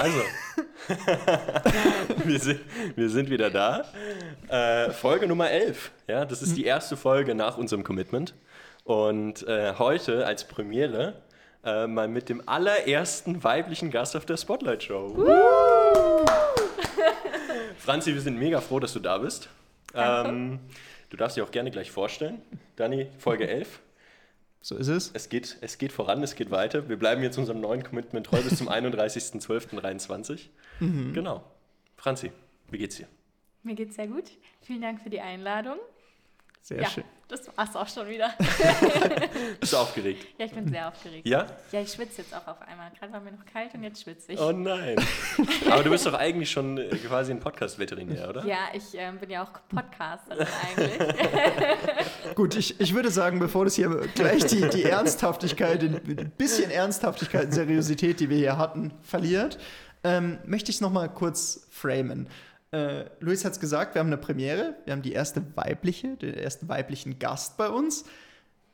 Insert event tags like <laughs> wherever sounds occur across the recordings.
Also, <laughs> wir, sind, wir sind wieder da. Äh, Folge Nummer 11. Ja, das ist die erste Folge nach unserem Commitment. Und äh, heute als Premiere äh, mal mit dem allerersten weiblichen Gast auf der Spotlight Show. <laughs> Franzi, wir sind mega froh, dass du da bist. Ähm, du darfst dich auch gerne gleich vorstellen. Dani, Folge 11. So ist es. Es geht, es geht voran, es geht weiter. Wir bleiben jetzt unserem neuen Commitment treu bis zum <laughs> 31.12.23. Mhm. Genau. Franzi, wie geht's dir? Mir geht's sehr gut. Vielen Dank für die Einladung. Sehr ja, schön. Das war's auch schon wieder. <laughs> Bist du aufgeregt? Ja, ich bin sehr aufgeregt. Ja? Ja, ich schwitze jetzt auch auf einmal. Gerade war mir noch kalt und jetzt schwitze ich. Oh nein. <laughs> Aber du bist doch eigentlich schon äh, quasi ein Podcast-Veterinär, oder? Ja, ich äh, bin ja auch Podcasterin eigentlich. <laughs> Gut, ich, ich würde sagen, bevor das hier gleich die, die Ernsthaftigkeit, ein bisschen Ernsthaftigkeit und Seriosität, die wir hier hatten, verliert, ähm, möchte ich es nochmal kurz framen. Äh, Luis hat es gesagt, wir haben eine Premiere. Wir haben die erste weibliche, den ersten weiblichen Gast bei uns.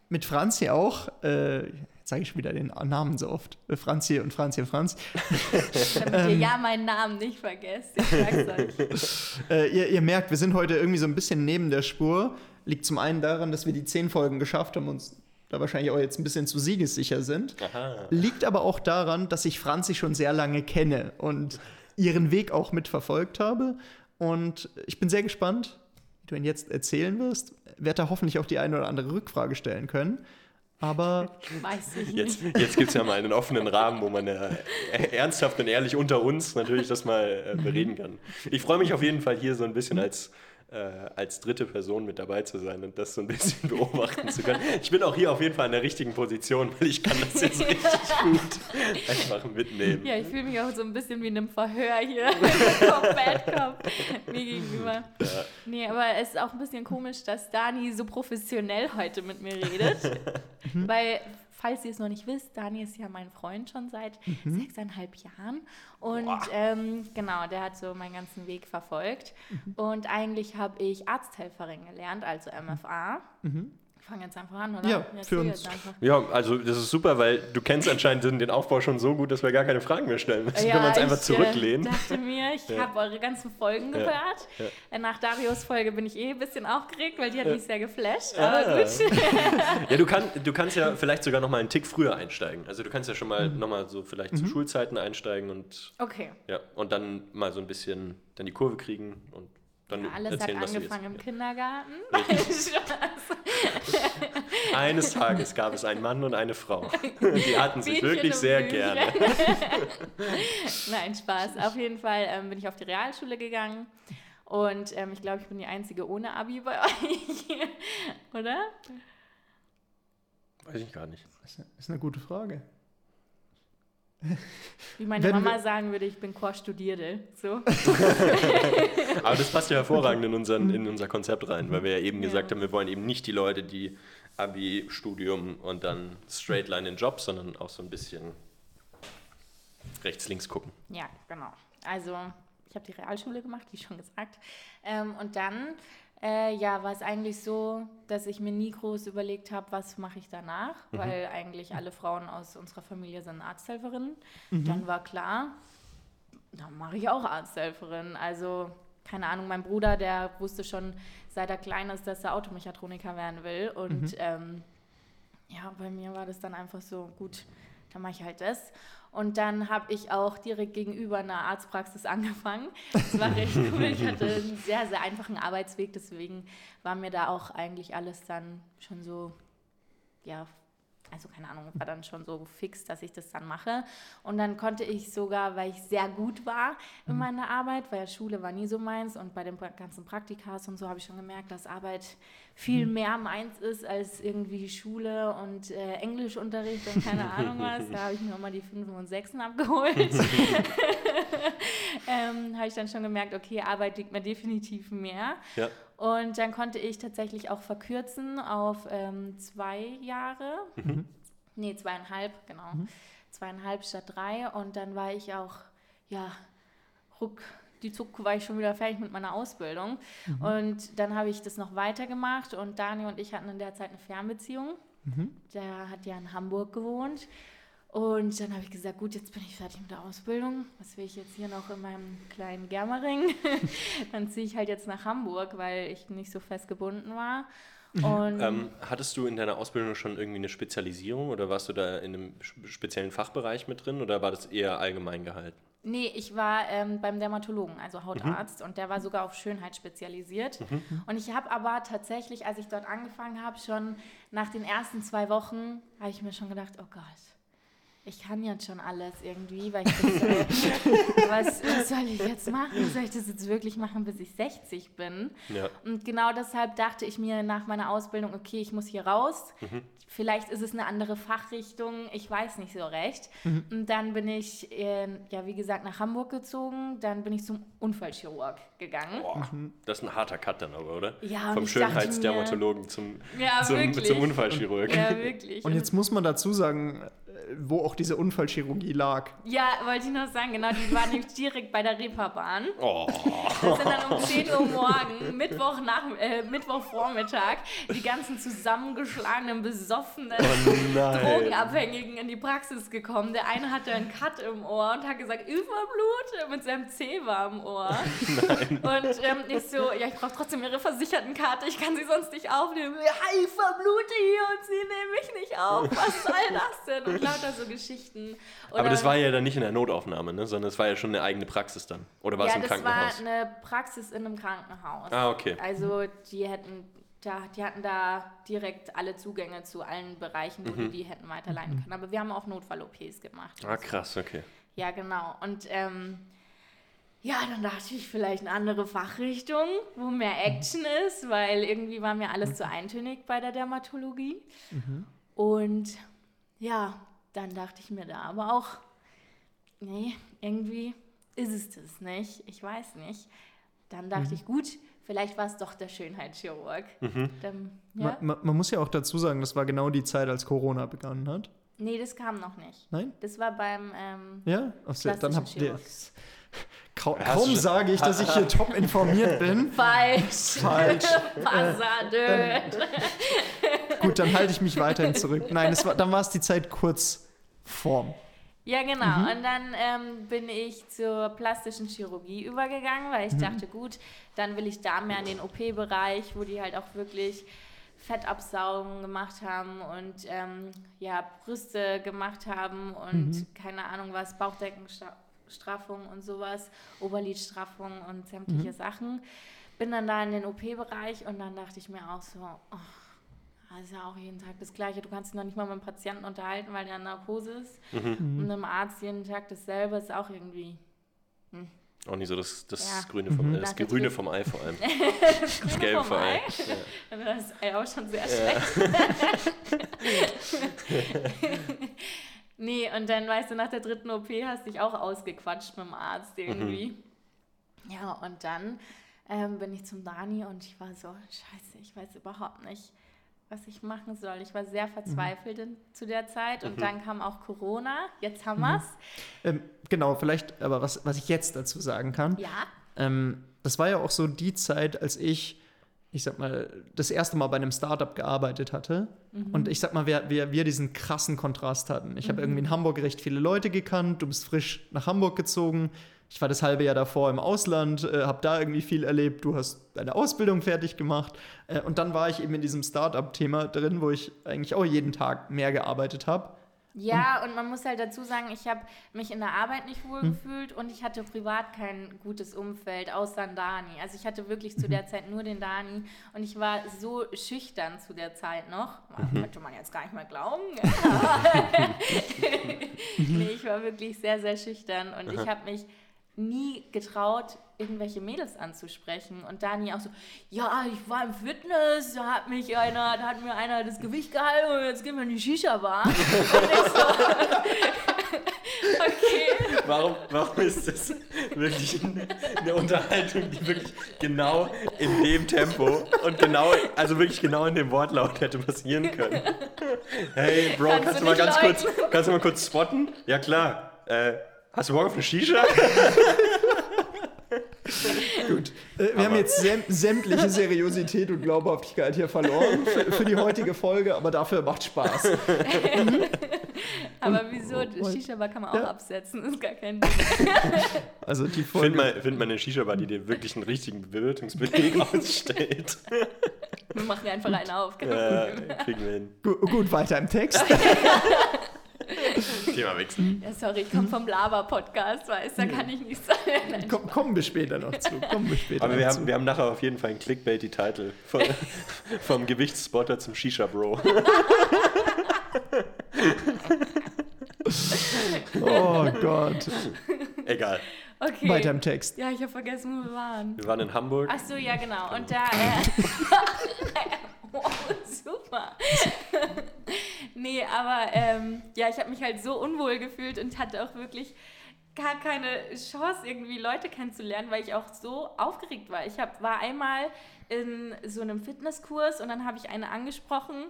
Mit Franzi auch. Äh, jetzt sage ich wieder den Namen so oft. Äh, Franzi und Franzi und Franz. <laughs> Damit ihr ähm, ja meinen Namen nicht vergesst. Ich sag's euch. <laughs> äh, ihr, ihr, merkt, wir sind heute irgendwie so ein bisschen neben der Spur. Liegt zum einen daran, dass wir die zehn Folgen geschafft haben und uns da wahrscheinlich auch jetzt ein bisschen zu siegessicher sind. Aha. Liegt aber auch daran, dass ich Franzi schon sehr lange kenne und ihren Weg auch mitverfolgt habe. Und ich bin sehr gespannt, wie du ihn jetzt erzählen wirst. Werde da hoffentlich auch die eine oder andere Rückfrage stellen können. Aber. Weiß ich nicht. Jetzt, jetzt gibt es ja mal einen offenen Rahmen, wo man äh, ernsthaft und ehrlich unter uns natürlich das mal äh, bereden kann. Ich freue mich auf jeden Fall hier so ein bisschen als äh, als dritte Person mit dabei zu sein und das so ein bisschen <laughs> beobachten zu können. Ich bin auch hier auf jeden Fall in der richtigen Position, weil ich kann das jetzt richtig <laughs> gut einfach mitnehmen. Ja, ich fühle mich auch so ein bisschen wie in einem Verhör hier. Cop, Bad Cop mir gegenüber. Ja. Nee, aber es ist auch ein bisschen komisch, dass Dani so professionell heute mit mir redet, <laughs> weil falls ihr es noch nicht wisst, Dani ist ja mein Freund schon seit mhm. sechseinhalb Jahren. Und ähm, genau, der hat so meinen ganzen Weg verfolgt. Mhm. Und eigentlich habe ich Arzthelferin gelernt, also MFA. Mhm fange jetzt einfach an, oder? Ja, für uns. Ja, also das ist super, weil du kennst anscheinend den Aufbau schon so gut, dass wir gar keine Fragen mehr stellen müssen. Ja, können wir uns einfach zurücklehnen. Ich dachte mir, ich ja. habe eure ganzen Folgen gehört. Ja. Ja. Nach Darius Folge bin ich eh ein bisschen aufgeregt, weil die hat mich sehr geflasht, ah. aber gut. <laughs> ja, du, kann, du kannst ja vielleicht sogar noch mal einen Tick früher einsteigen. Also du kannst ja schon mal mhm. noch mal so vielleicht mhm. zu Schulzeiten einsteigen und Okay. Ja, und dann mal so ein bisschen dann die Kurve kriegen und dann ja, alles erzählen, hat angefangen im Kindergarten. <laughs> <laughs> Eines Tages gab es einen Mann und eine Frau. <laughs> Die hatten sich wirklich sehr Bücher. gerne. Nein, Spaß. Auf jeden Fall ähm, bin ich auf die Realschule gegangen. Und ähm, ich glaube, ich bin die Einzige ohne Abi bei euch. Oder? Weiß ich gar nicht. Das ist eine gute Frage. Wie meine Wenn Mama sagen würde, ich bin Chorstudierte. So. <laughs> Aber das passt ja hervorragend in, unseren, in unser Konzept rein, weil wir ja eben ja. gesagt haben, wir wollen eben nicht die Leute, die Abi, Studium und dann straight line in Job, sondern auch so ein bisschen rechts, links gucken. Ja, genau. Also ich habe die Realschule gemacht, wie schon gesagt. Ähm, und dann äh, ja, war es eigentlich so, dass ich mir nie groß überlegt habe, was mache ich danach, mhm. weil eigentlich alle Frauen aus unserer Familie sind Arzthelferinnen. Mhm. Dann war klar, dann mache ich auch Arzthelferin. Also keine Ahnung, mein Bruder, der wusste schon, seit er klein ist, dass er Automechatroniker werden will. Und mhm. ähm, ja, bei mir war das dann einfach so, gut, dann mache ich halt das. Und dann habe ich auch direkt gegenüber einer Arztpraxis <laughs> angefangen. Das war recht cool. Ich hatte einen sehr, sehr einfachen Arbeitsweg, deswegen war mir da auch eigentlich alles dann schon so, ja, also keine Ahnung, war dann schon so fix, dass ich das dann mache. Und dann konnte ich sogar, weil ich sehr gut war in mhm. meiner Arbeit, weil Schule war nie so meins und bei den ganzen Praktikas und so habe ich schon gemerkt, dass Arbeit viel mhm. mehr meins ist als irgendwie Schule und äh, Englischunterricht und keine <laughs> Ahnung was. Da habe ich mir nochmal die 5 und 6 abgeholt. <laughs> ähm, habe ich dann schon gemerkt, okay, Arbeit liegt mir definitiv mehr. Ja. Und dann konnte ich tatsächlich auch verkürzen auf ähm, zwei Jahre. Mhm. Nee, zweieinhalb, genau. Mhm. Zweieinhalb statt drei. Und dann war ich auch, ja, ruck, die Zuck war ich schon wieder fertig mit meiner Ausbildung. Mhm. Und dann habe ich das noch weitergemacht und Dani und ich hatten in der Zeit eine Fernbeziehung. Mhm. Der hat ja in Hamburg gewohnt. Und dann habe ich gesagt, gut, jetzt bin ich fertig mit der Ausbildung. Was will ich jetzt hier noch in meinem kleinen Germering? <laughs> dann ziehe ich halt jetzt nach Hamburg, weil ich nicht so fest gebunden war. Und Ähm, hattest du in deiner Ausbildung schon irgendwie eine Spezialisierung oder warst du da in einem sp- speziellen Fachbereich mit drin oder war das eher allgemein gehalten? Nee, ich war ähm, beim Dermatologen, also Hautarzt, und der war sogar auf Schönheit spezialisiert. Und ich habe aber tatsächlich, als ich dort angefangen habe, schon nach den ersten zwei Wochen, habe ich mir schon gedacht, oh Gott, ich kann jetzt schon alles irgendwie, weil ich das, <laughs> äh, was, was soll ich jetzt machen? Soll ich das jetzt wirklich machen, bis ich 60 bin? Ja. Und genau deshalb dachte ich mir nach meiner Ausbildung, okay, ich muss hier raus. Vielleicht ist es eine andere Fachrichtung, ich weiß nicht so recht. Und dann bin ich, äh, ja, wie gesagt, nach Hamburg gezogen. Dann bin ich zum Unfallchirurg gegangen. Boah, das ist ein harter Cut dann aber, oder? Ja, und Vom mir- Schönheitsdermatologen zum, Ja, zum, zum Unfallchirurg. Ja, wirklich. Und jetzt muss man dazu sagen, wo auch diese Unfallchirurgie lag. ja, wollte ich noch sagen, genau, die war nämlich direkt bei der Reeperbahn. Oh, Das sind dann um 10 Uhr morgen, Mittwoch nach, äh, Mittwochvormittag, die ganzen zusammengeschlagenen, besoffenen, Oh nein. Drogenabhängigen in die Praxis gekommen. Der eine hatte einen Cut im Ohr und hat gesagt, Überblut mit seinem Zebra im Ohr. Und ähm, ich so, ja, ich brauche trotzdem ihre Versichertenkarte, ich kann sie sonst nicht aufnehmen. Ja, ich verblute hier und sie nehmen mich nicht auf. Was soll das denn? Und lauter so Geschichten. aber Oder- das war ja dann nicht in der Notaufnahme, ne? sondern es war ja schon eine eigene Praxis dann. Oder war es ja, im das Krankenhaus? war eine Praxis in einem Krankenhaus. Ah, okay. Also die hätten da, die hatten da direkt alle Zugänge zu allen Bereichen, wo die die hätten weiterleiten können. Aber wir haben auch Notfall-OPs gemacht. Ah, krass, okay. Ja, genau. Und ähm, ja, dann dachte ich vielleicht eine andere Fachrichtung, wo mehr Action ist, weil irgendwie war mir alles zu eintönig bei der Dermatologie. Und ja, dann dachte ich mir da aber auch, nee, irgendwie ist es das nicht. Ich weiß nicht. Dann dachte ich, gut, vielleicht war es doch der Schönheitschirurg. Dann, ja? Ma, ma, man muss ja auch dazu sagen, das war genau die Zeit, als Corona begonnen hat. Nee, das kam noch nicht. Nein? Das war beim ähm, Ja? Ach so, dann habt ihr. <laughs> Kaum, kaum sage ich, dass ich hier top informiert bin. <laughs> Falsch. Falsch. <laughs> Passadöd. Gut, dann halte ich mich weiterhin zurück. Nein, es war, dann war es die Zeit kurz vorm. Ja, genau. Und dann ähm, bin ich zur plastischen Chirurgie übergegangen, weil ich dachte, gut, dann will ich da mehr in den OP-Bereich, wo die halt auch wirklich Fettabsaugung gemacht haben und ähm, ja, Brüste gemacht haben und keine Ahnung was, Bauchdeckenstraffung und sowas, Oberlidstraffung und sämtliche Sachen. Bin dann da in den OP-Bereich und dann dachte ich mir auch so, oh, das ist ja auch jeden Tag das Gleiche. Du kannst dich noch nicht mal mit dem Patienten unterhalten, weil der in Narkose ist. Und einem Arzt jeden Tag dasselbe ist auch irgendwie. Auch nicht so das, das Ja. Grüne vom, äh, das Danke, Grüne Grün. vom Ei vor allem. <laughs> Das Das Gelbe vom Ei. Ja. <laughs> Das ist ja auch schon sehr schlecht. <laughs> nee, und dann, weißt du, nach der dritten OP hast du dich auch ausgequatscht mit dem Arzt irgendwie. Ja, und dann ähm, bin ich zum Dani und ich war so, scheiße, ich weiß überhaupt nicht, was ich machen soll. Ich war sehr verzweifelt in, zu der Zeit und dann kam auch Corona. Jetzt haben wir's. Ähm, genau, vielleicht, aber was, was ich jetzt dazu sagen kann, Ja. ähm, das war ja auch so die Zeit, als ich, ich sag mal, das erste Mal bei einem Startup gearbeitet hatte. Und ich sag mal, wir, wir, wir diesen krassen Kontrast hatten. Ich habe irgendwie in Hamburg recht viele Leute gekannt, du bist frisch nach Hamburg gezogen. Ich war das halbe Jahr davor im Ausland, äh, habe da irgendwie viel erlebt. Du hast deine Ausbildung fertig gemacht. Äh, und dann war ich eben in diesem Startup-Thema drin, wo ich eigentlich auch jeden Tag mehr gearbeitet habe. Ja, und man muss halt dazu sagen, ich habe mich in der Arbeit nicht wohl gefühlt und ich hatte privat kein gutes Umfeld, außer Dani. Also ich hatte wirklich zu der Zeit nur den Dani und ich war so schüchtern zu der Zeit noch. Könnte man jetzt gar nicht mehr glauben. <laughs> <laughs> nee, ich war wirklich sehr, sehr schüchtern und ich habe mich nie getraut, irgendwelche Mädels anzusprechen. Und Dani auch so, ja, ich war im Fitness, da hat mich einer, da hat mir einer das Gewicht gehalten und jetzt gehen wir in die Shisha-Bar. <laughs> Und ich so, <laughs> okay. Warum, warum ist das wirklich eine Unterhaltung, die wirklich genau in dem Tempo und genau, also wirklich genau in dem Wortlaut hätte passieren können? Hey, Bro, Kannst kannst, du mal ganz kurz, leugnen? kannst du mal kurz spotten? Ja klar. Äh, hast du Bock auf eine Shisha? <laughs> Gut. Äh, wir haben jetzt säm sämtliche Seriosität und Glaubhaftigkeit hier verloren für, für die heutige Folge, aber dafür macht Spaß. Aber wieso? oh, Shisha-Bar kann man auch Ja. absetzen, ist gar kein <laughs> Ding. Also die Find Folge. mal, find mal eine Shisha-Bar, die dir wirklich einen richtigen Bewirtungsbeleg <laughs> ausstellt. Wir machen einfach einen auf. kein Ja, kriegen wir hin. Gu- Gut, weiter im Text. <laughs> Thema wechseln. Ja, sorry, ich komme vom Lava-Podcast, weißt du, da kann ich nicht sagen. Komm, kommen wir später noch zu. Kommen wir später Aber noch wir zu. haben, wir haben nachher auf jeden Fall einen Clickbaity-Titel. Von, <laughs> vom Gewichtsspotter zum Shisha-Bro. <laughs> Oh Gott. Egal. Okay. Weiter im Text. Ja, ich habe vergessen, wo wir waren. Wir waren in Hamburg. Ach so, ja, genau. Und da. Äh, oh, super. Nee, aber ähm, ja, ich habe mich halt so unwohl gefühlt und hatte auch wirklich gar keine Chance, irgendwie Leute kennenzulernen, weil ich auch so aufgeregt war. Ich hab, war einmal in so einem Fitnesskurs und dann habe ich eine angesprochen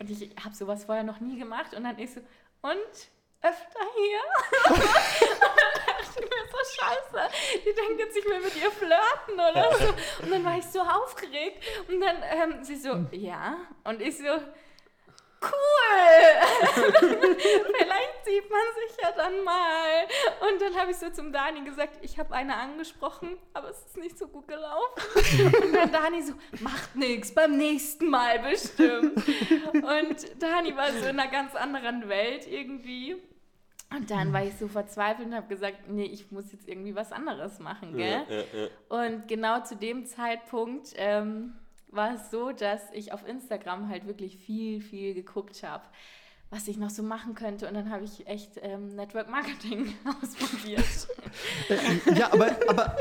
und ich habe sowas vorher noch nie gemacht und dann ich so, und öfter hier? <laughs> und dann dachte ich mir so, scheiße, die denkt jetzt, ich will mit ihr flirten oder so. Und dann war ich so aufgeregt und dann ähm, sie so, ja. Und ich so, cool. <laughs> Vielleicht sieht man sich ja dann mal. Und dann habe ich so zum Dani gesagt, ich habe eine angesprochen, aber es ist nicht so gut gelaufen. Und dann Dani so, macht nichts, beim nächsten Mal bestimmt. Und Dani war so in einer ganz anderen Welt irgendwie. Und dann war ich so verzweifelt und habe gesagt, nee, ich muss jetzt irgendwie was anderes machen, gell? Ja, ja, ja. Und genau zu dem Zeitpunkt ähm, war es so, dass ich auf Instagram halt wirklich viel, viel geguckt habe, was ich noch so machen könnte. Und dann habe ich echt ähm, Network Marketing <laughs> ausprobiert. Ja, aber, aber,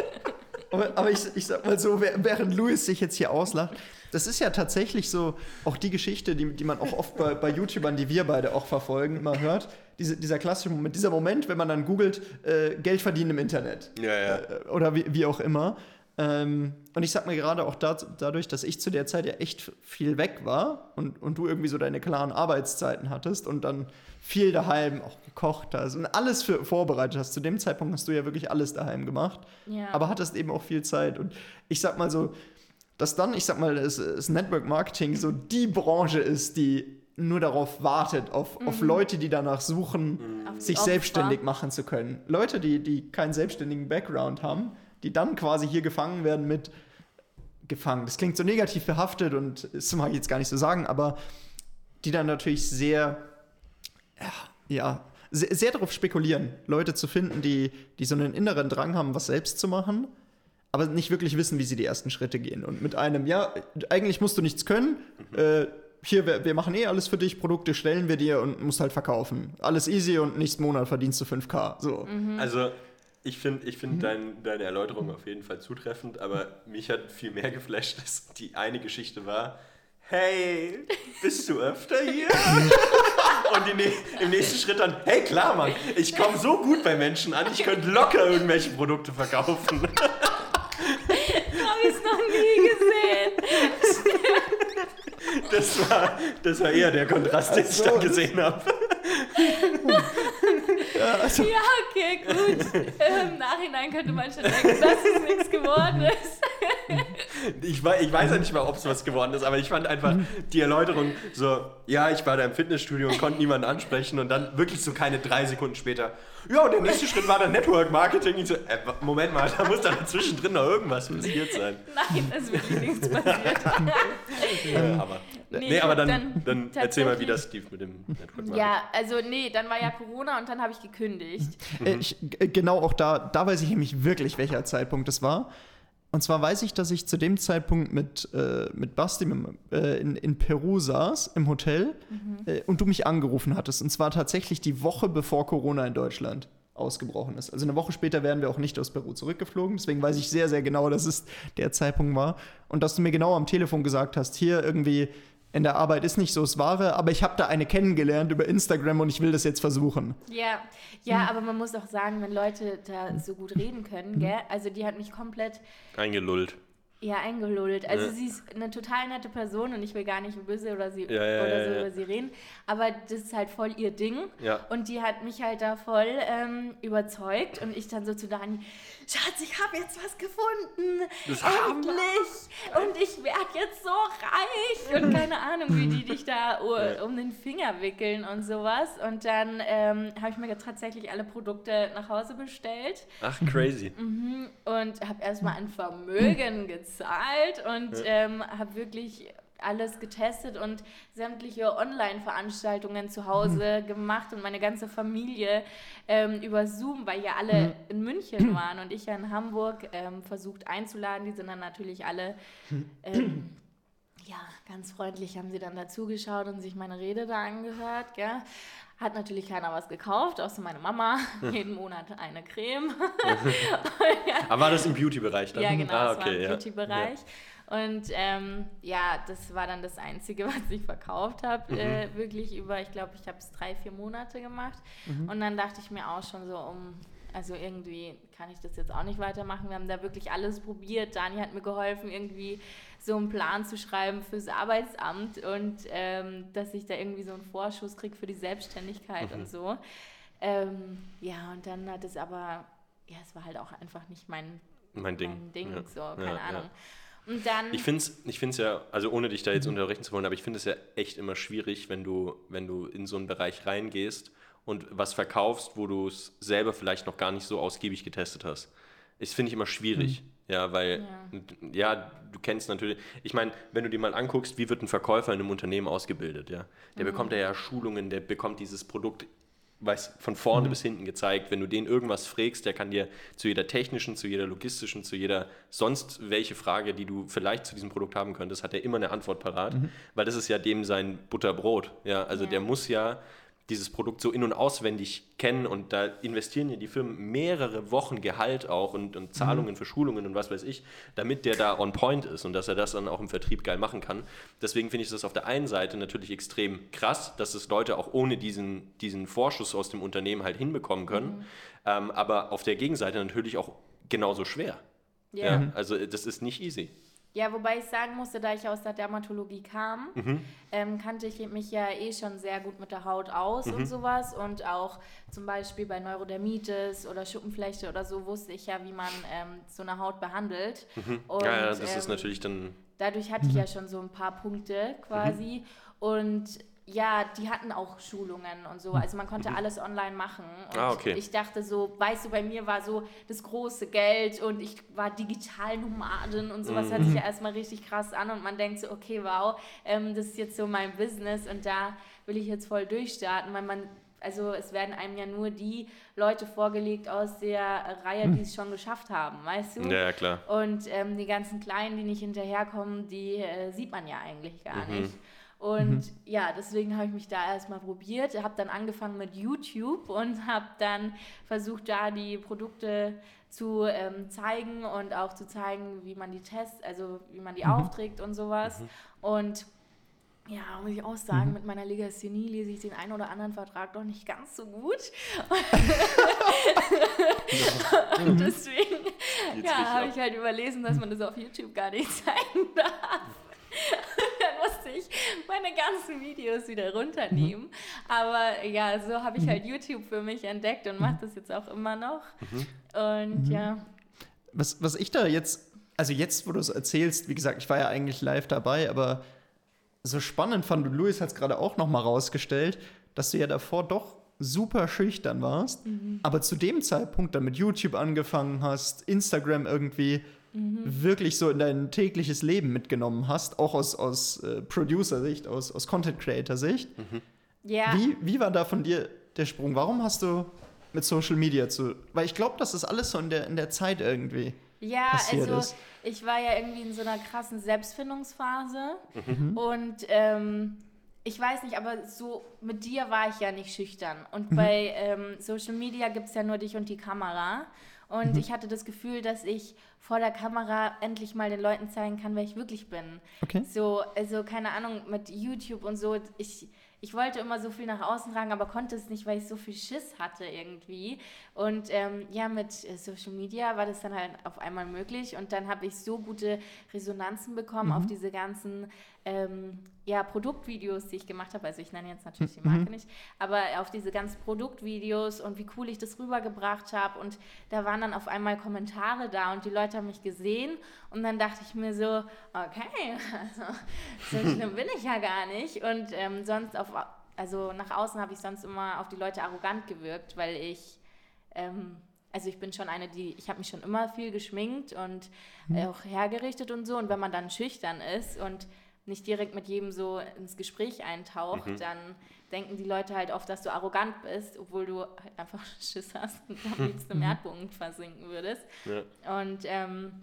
aber, aber ich, ich sag mal so, während Louis sich jetzt hier auslacht, das ist ja tatsächlich so auch die Geschichte, die, die man auch oft bei, bei YouTubern, die wir beide auch verfolgen, immer hört. Diese, dieser klassische Moment, dieser Moment, wenn man dann googelt, äh, Geld verdienen im Internet. Ja, ja. Äh, oder wie, wie auch immer. Ähm, und ich sag mir gerade auch da, dadurch, dass ich zu der Zeit ja echt viel weg war und, und du irgendwie so deine klaren Arbeitszeiten hattest und dann viel daheim auch gekocht hast und alles für vorbereitet hast. Zu dem Zeitpunkt hast du ja wirklich alles daheim gemacht, Ja. aber hattest eben auch viel Zeit. Und ich sag mal so, dass dann, ich sag mal, das, das Network Marketing so die Branche ist, die nur darauf wartet, auf, auf Leute, die danach suchen, die sich selbstständig machen zu können. Leute, die, die keinen selbstständigen Background haben, die dann quasi hier gefangen werden mit gefangen. Das klingt so negativ behaftet und das mag ich jetzt gar nicht so sagen, aber die dann natürlich sehr, ja, ja sehr, sehr darauf spekulieren, Leute zu finden, die, die so einen inneren Drang haben, was selbst zu machen, aber nicht wirklich wissen, wie sie die ersten Schritte gehen. Und mit einem, ja, eigentlich musst du nichts können, äh, hier, wir, wir machen eh alles für dich, Produkte stellen wir dir und musst halt verkaufen. Alles easy und nächsten Monat verdienst du 5K. So. Also, ich finde ich find dein, deine Erläuterung auf jeden Fall zutreffend, aber mich hat viel mehr geflasht, <laughs> dass die eine Geschichte war, hey, bist du öfter hier? <laughs> Und die, im nächsten Schritt dann, hey, klar, Mann, ich komme so gut bei Menschen an, ich könnte locker irgendwelche Produkte verkaufen. <laughs> habe ich noch nie gesehen. Das war, das war eher der Kontrast, den ich so, da das- gesehen habe. Ja, also, Ja, okay, gut. Im Nachhinein könnte man schon denken, dass es nichts geworden ist. Ich, ich weiß ja nicht mal, ob es was geworden ist, aber ich fand einfach die Erläuterung so, ja, ich war da im Fitnessstudio und konnte niemanden ansprechen und dann wirklich so keine drei Sekunden später, ja, und der nächste Schritt war dann Network Marketing. Ich so, äh, Moment mal, da muss da dazwischen noch irgendwas passiert sein. Nein, es ist wirklich nichts passiert. <laughs> Äh, aber, nee, Nee, aber dann, dann dann, erzähl mal, wie das lief mit dem Network Marketing. Ja, also nee, dann war ja Corona und dann habe ich gekündigt. Äh, Ich, äh, genau auch da, da weiß ich nämlich wirklich, welcher Zeitpunkt das war. Und zwar weiß ich, dass ich zu dem Zeitpunkt mit, äh, mit Basti mit, äh, in, in Peru saß, im Hotel, äh, und du mich angerufen hattest. Und zwar tatsächlich die Woche bevor Corona in Deutschland ausgebrochen ist. Also eine Woche später wären wir auch nicht aus Peru zurückgeflogen. Deswegen weiß ich sehr, sehr genau, dass es der Zeitpunkt war. Und dass du mir genau am Telefon gesagt hast, hier irgendwie in der Arbeit ist nicht so das Wahre, aber ich habe da eine kennengelernt über Instagram und ich will das jetzt versuchen. Ja, ja, aber man muss auch sagen, wenn Leute da so gut reden können, gell? Also die hat mich komplett, Eingelullt. Ja, eingelullt. Also Ja. sie ist eine total nette Person und ich will gar nicht böse oder, sie, Ja, ja, oder ja, so ja. über sie reden. Aber das ist halt voll ihr Ding. Ja. Und die hat mich halt da voll ähm, überzeugt. Und ich dann so zu Dani, Schatz, ich habe jetzt was gefunden. Das haben wir. Endlich. Und ich werde jetzt so reich. Und keine Ahnung, wie die dich da um den Finger wickeln und sowas. Und dann ähm, habe ich mir tatsächlich alle Produkte nach Hause bestellt Ach, crazy. und habe erstmal ein Vermögen gezahlt und ähm, habe wirklich alles getestet und sämtliche Online-Veranstaltungen zu Hause gemacht und meine ganze Familie ähm, über Zoom, weil ja alle in München <clears throat> waren und ich ja in Hamburg ähm, versucht einzuladen. Die sind dann natürlich alle ähm, ja, ganz freundlich haben sie dann dazugeschaut und sich meine Rede da angehört. Gell? Hat natürlich keiner was gekauft, außer meine Mama. <laughs> Jeden Monat eine Creme. <laughs> <laughs> Aber war das im Beauty-Bereich dann? Ja, genau, ah, das war im ja. Beauty-Bereich. Und ähm, ja, das war dann das Einzige, <laughs> was ich verkauft habe. Äh, wirklich über, ich glaube, ich habe es drei, vier Monate gemacht. Und dann dachte ich mir auch schon so, um, also irgendwie kann ich das jetzt auch nicht weitermachen. Wir haben da wirklich alles probiert. Dani hat mir geholfen, irgendwie so einen Plan zu schreiben fürs Arbeitsamt und ähm, dass ich da irgendwie so einen Vorschuss kriege für die Selbstständigkeit und so. Ähm, ja, und dann hat es aber, ja, es war halt auch einfach nicht mein Mein Ding. mein Ding, Ja. so, Ja, keine ja. Ahnung. Und dann, Ich finde es ich find's ja, also ohne dich da jetzt unterbrechen zu wollen, aber ich finde es ja echt immer schwierig, wenn du, wenn du in so einen Bereich reingehst und was verkaufst, wo du es selber vielleicht noch gar nicht so ausgiebig getestet hast. Das finde ich immer schwierig. Ja, weil, ja. du kennst natürlich, ich meine, wenn du dir mal anguckst, wie wird ein Verkäufer in einem Unternehmen ausgebildet, ja, der bekommt ja, ja Schulungen, der bekommt dieses Produkt weiß, von vorne bis hinten gezeigt. Wenn du den irgendwas fragst, der kann dir zu jeder technischen, zu jeder logistischen, zu jeder sonst welche Frage, die du vielleicht zu diesem Produkt haben könntest, hat er immer eine Antwort parat, weil das ist ja dem sein Butterbrot. Ja, also Ja. der muss ja dieses Produkt so in- und auswendig kennen und da investieren ja die Firmen mehrere Wochen Gehalt auch und, und Zahlungen für Schulungen und was weiß ich, damit der da on point ist und dass er das dann auch im Vertrieb geil machen kann. Deswegen finde ich das auf der einen Seite natürlich extrem krass, dass es Leute auch ohne diesen, diesen Vorschuss aus dem Unternehmen halt hinbekommen können, ähm, aber auf der Gegenseite natürlich auch genauso schwer. ja. Ja, also äh, das ist nicht easy. Ja, wobei ich sagen musste, da ich aus der Dermatologie kam, Mhm. ähm, kannte ich mich ja eh schon sehr gut mit der Haut aus Mhm. und sowas. Und auch zum Beispiel bei Neurodermitis oder Schuppenflechte oder so wusste ich ja, wie man ähm, so eine Haut behandelt. Und, Mhm. ja, ja, das ist ähm, natürlich dann dadurch hatte ich ja schon so ein paar Punkte quasi. Und ja, die hatten auch Schulungen und so. Also man konnte alles online machen. Und Ah, okay. ich dachte so, weißt du, bei mir war so das große Geld und ich war Digitalnomadin und sowas hört sich ja erstmal richtig krass an und man denkt so, okay, wow, ähm, das ist jetzt so mein Business und da will ich jetzt voll durchstarten, weil man also es werden einem ja nur die Leute vorgelegt aus der Reihe, die es schon geschafft haben, weißt du? Ja, ja, klar. Und ähm, die ganzen Kleinen, die nicht hinterherkommen, die äh, sieht man ja eigentlich gar Mhm. nicht. Und ja, deswegen habe ich mich da erstmal probiert, habe dann angefangen mit YouTube und <laughs> habe dann versucht, da die Produkte zu ähm, zeigen und auch zu zeigen, wie man die tests, also wie man die aufträgt und sowas. Und ja, muss ich auch sagen, mit meiner Legasthenie lese ich den einen oder anderen Vertrag doch nicht ganz so gut. <laughs> und deswegen Geht's ja, habe ab. ich halt überlesen, dass man das auf YouTube gar nicht <laughs> zeigen darf. Ich meine ganzen Videos wieder runternehmen. Aber ja, so habe ich halt YouTube für mich entdeckt und mache das jetzt auch immer noch. Und ja, Was, was ich da jetzt, also jetzt, wo du es erzählst, wie gesagt, ich war ja eigentlich live dabei, aber so spannend fand, und Luis hat es gerade auch nochmal rausgestellt, dass du ja davor doch super schüchtern warst, aber zu dem Zeitpunkt dann mit YouTube angefangen hast, Instagram irgendwie wirklich so in dein tägliches Leben mitgenommen hast, auch aus, aus äh, Producer-Sicht, aus, aus Content-Creator-Sicht. ja. Wie, wie war da von dir der Sprung? Warum hast du mit Social Media zu. Weil ich glaube, das ist alles so in der, in der Zeit irgendwie. Ja, passiert also ist. ich war ja irgendwie in so einer krassen Selbstfindungsphase Mhm. und ähm, ich weiß nicht, aber so mit dir war ich ja nicht schüchtern. Und Mhm. bei ähm, Social Media gibt es ja nur dich und die Kamera. Und Mhm. ich hatte das Gefühl, dass ich vor der Kamera endlich mal den Leuten zeigen kann, wer ich wirklich bin. Okay. So, also keine Ahnung, mit YouTube und so, ich, ich wollte immer so viel nach außen tragen, aber konnte es nicht, weil ich so viel Schiss hatte irgendwie. Und ähm, ja, mit äh, Social Media war das dann halt auf einmal möglich und dann habe ich so gute Resonanzen bekommen mhm. auf diese ganzen ähm, ja, Produktvideos, die ich gemacht habe. Also ich nenne jetzt natürlich die Marke mhm. nicht, aber auf diese ganzen Produktvideos und wie cool ich das rübergebracht habe. Und da waren dann auf einmal Kommentare da und die Leute haben mich gesehen und dann dachte ich mir so, okay, <laughs> also so schlimm <laughs> bin ich ja gar nicht. Und ähm, sonst auf, also nach außen habe ich sonst immer auf die Leute arrogant gewirkt, weil ich ähm, also ich bin schon eine, die, ich habe mich schon immer viel geschminkt und mhm. auch hergerichtet und so. Und wenn man dann schüchtern ist und nicht direkt mit jedem so ins Gespräch eintaucht, mhm. dann denken die Leute halt oft, dass du arrogant bist, obwohl du halt einfach <laughs> Schiss hast und am liebsten im mhm. Erdbogen versinken würdest. Ja. Und ähm,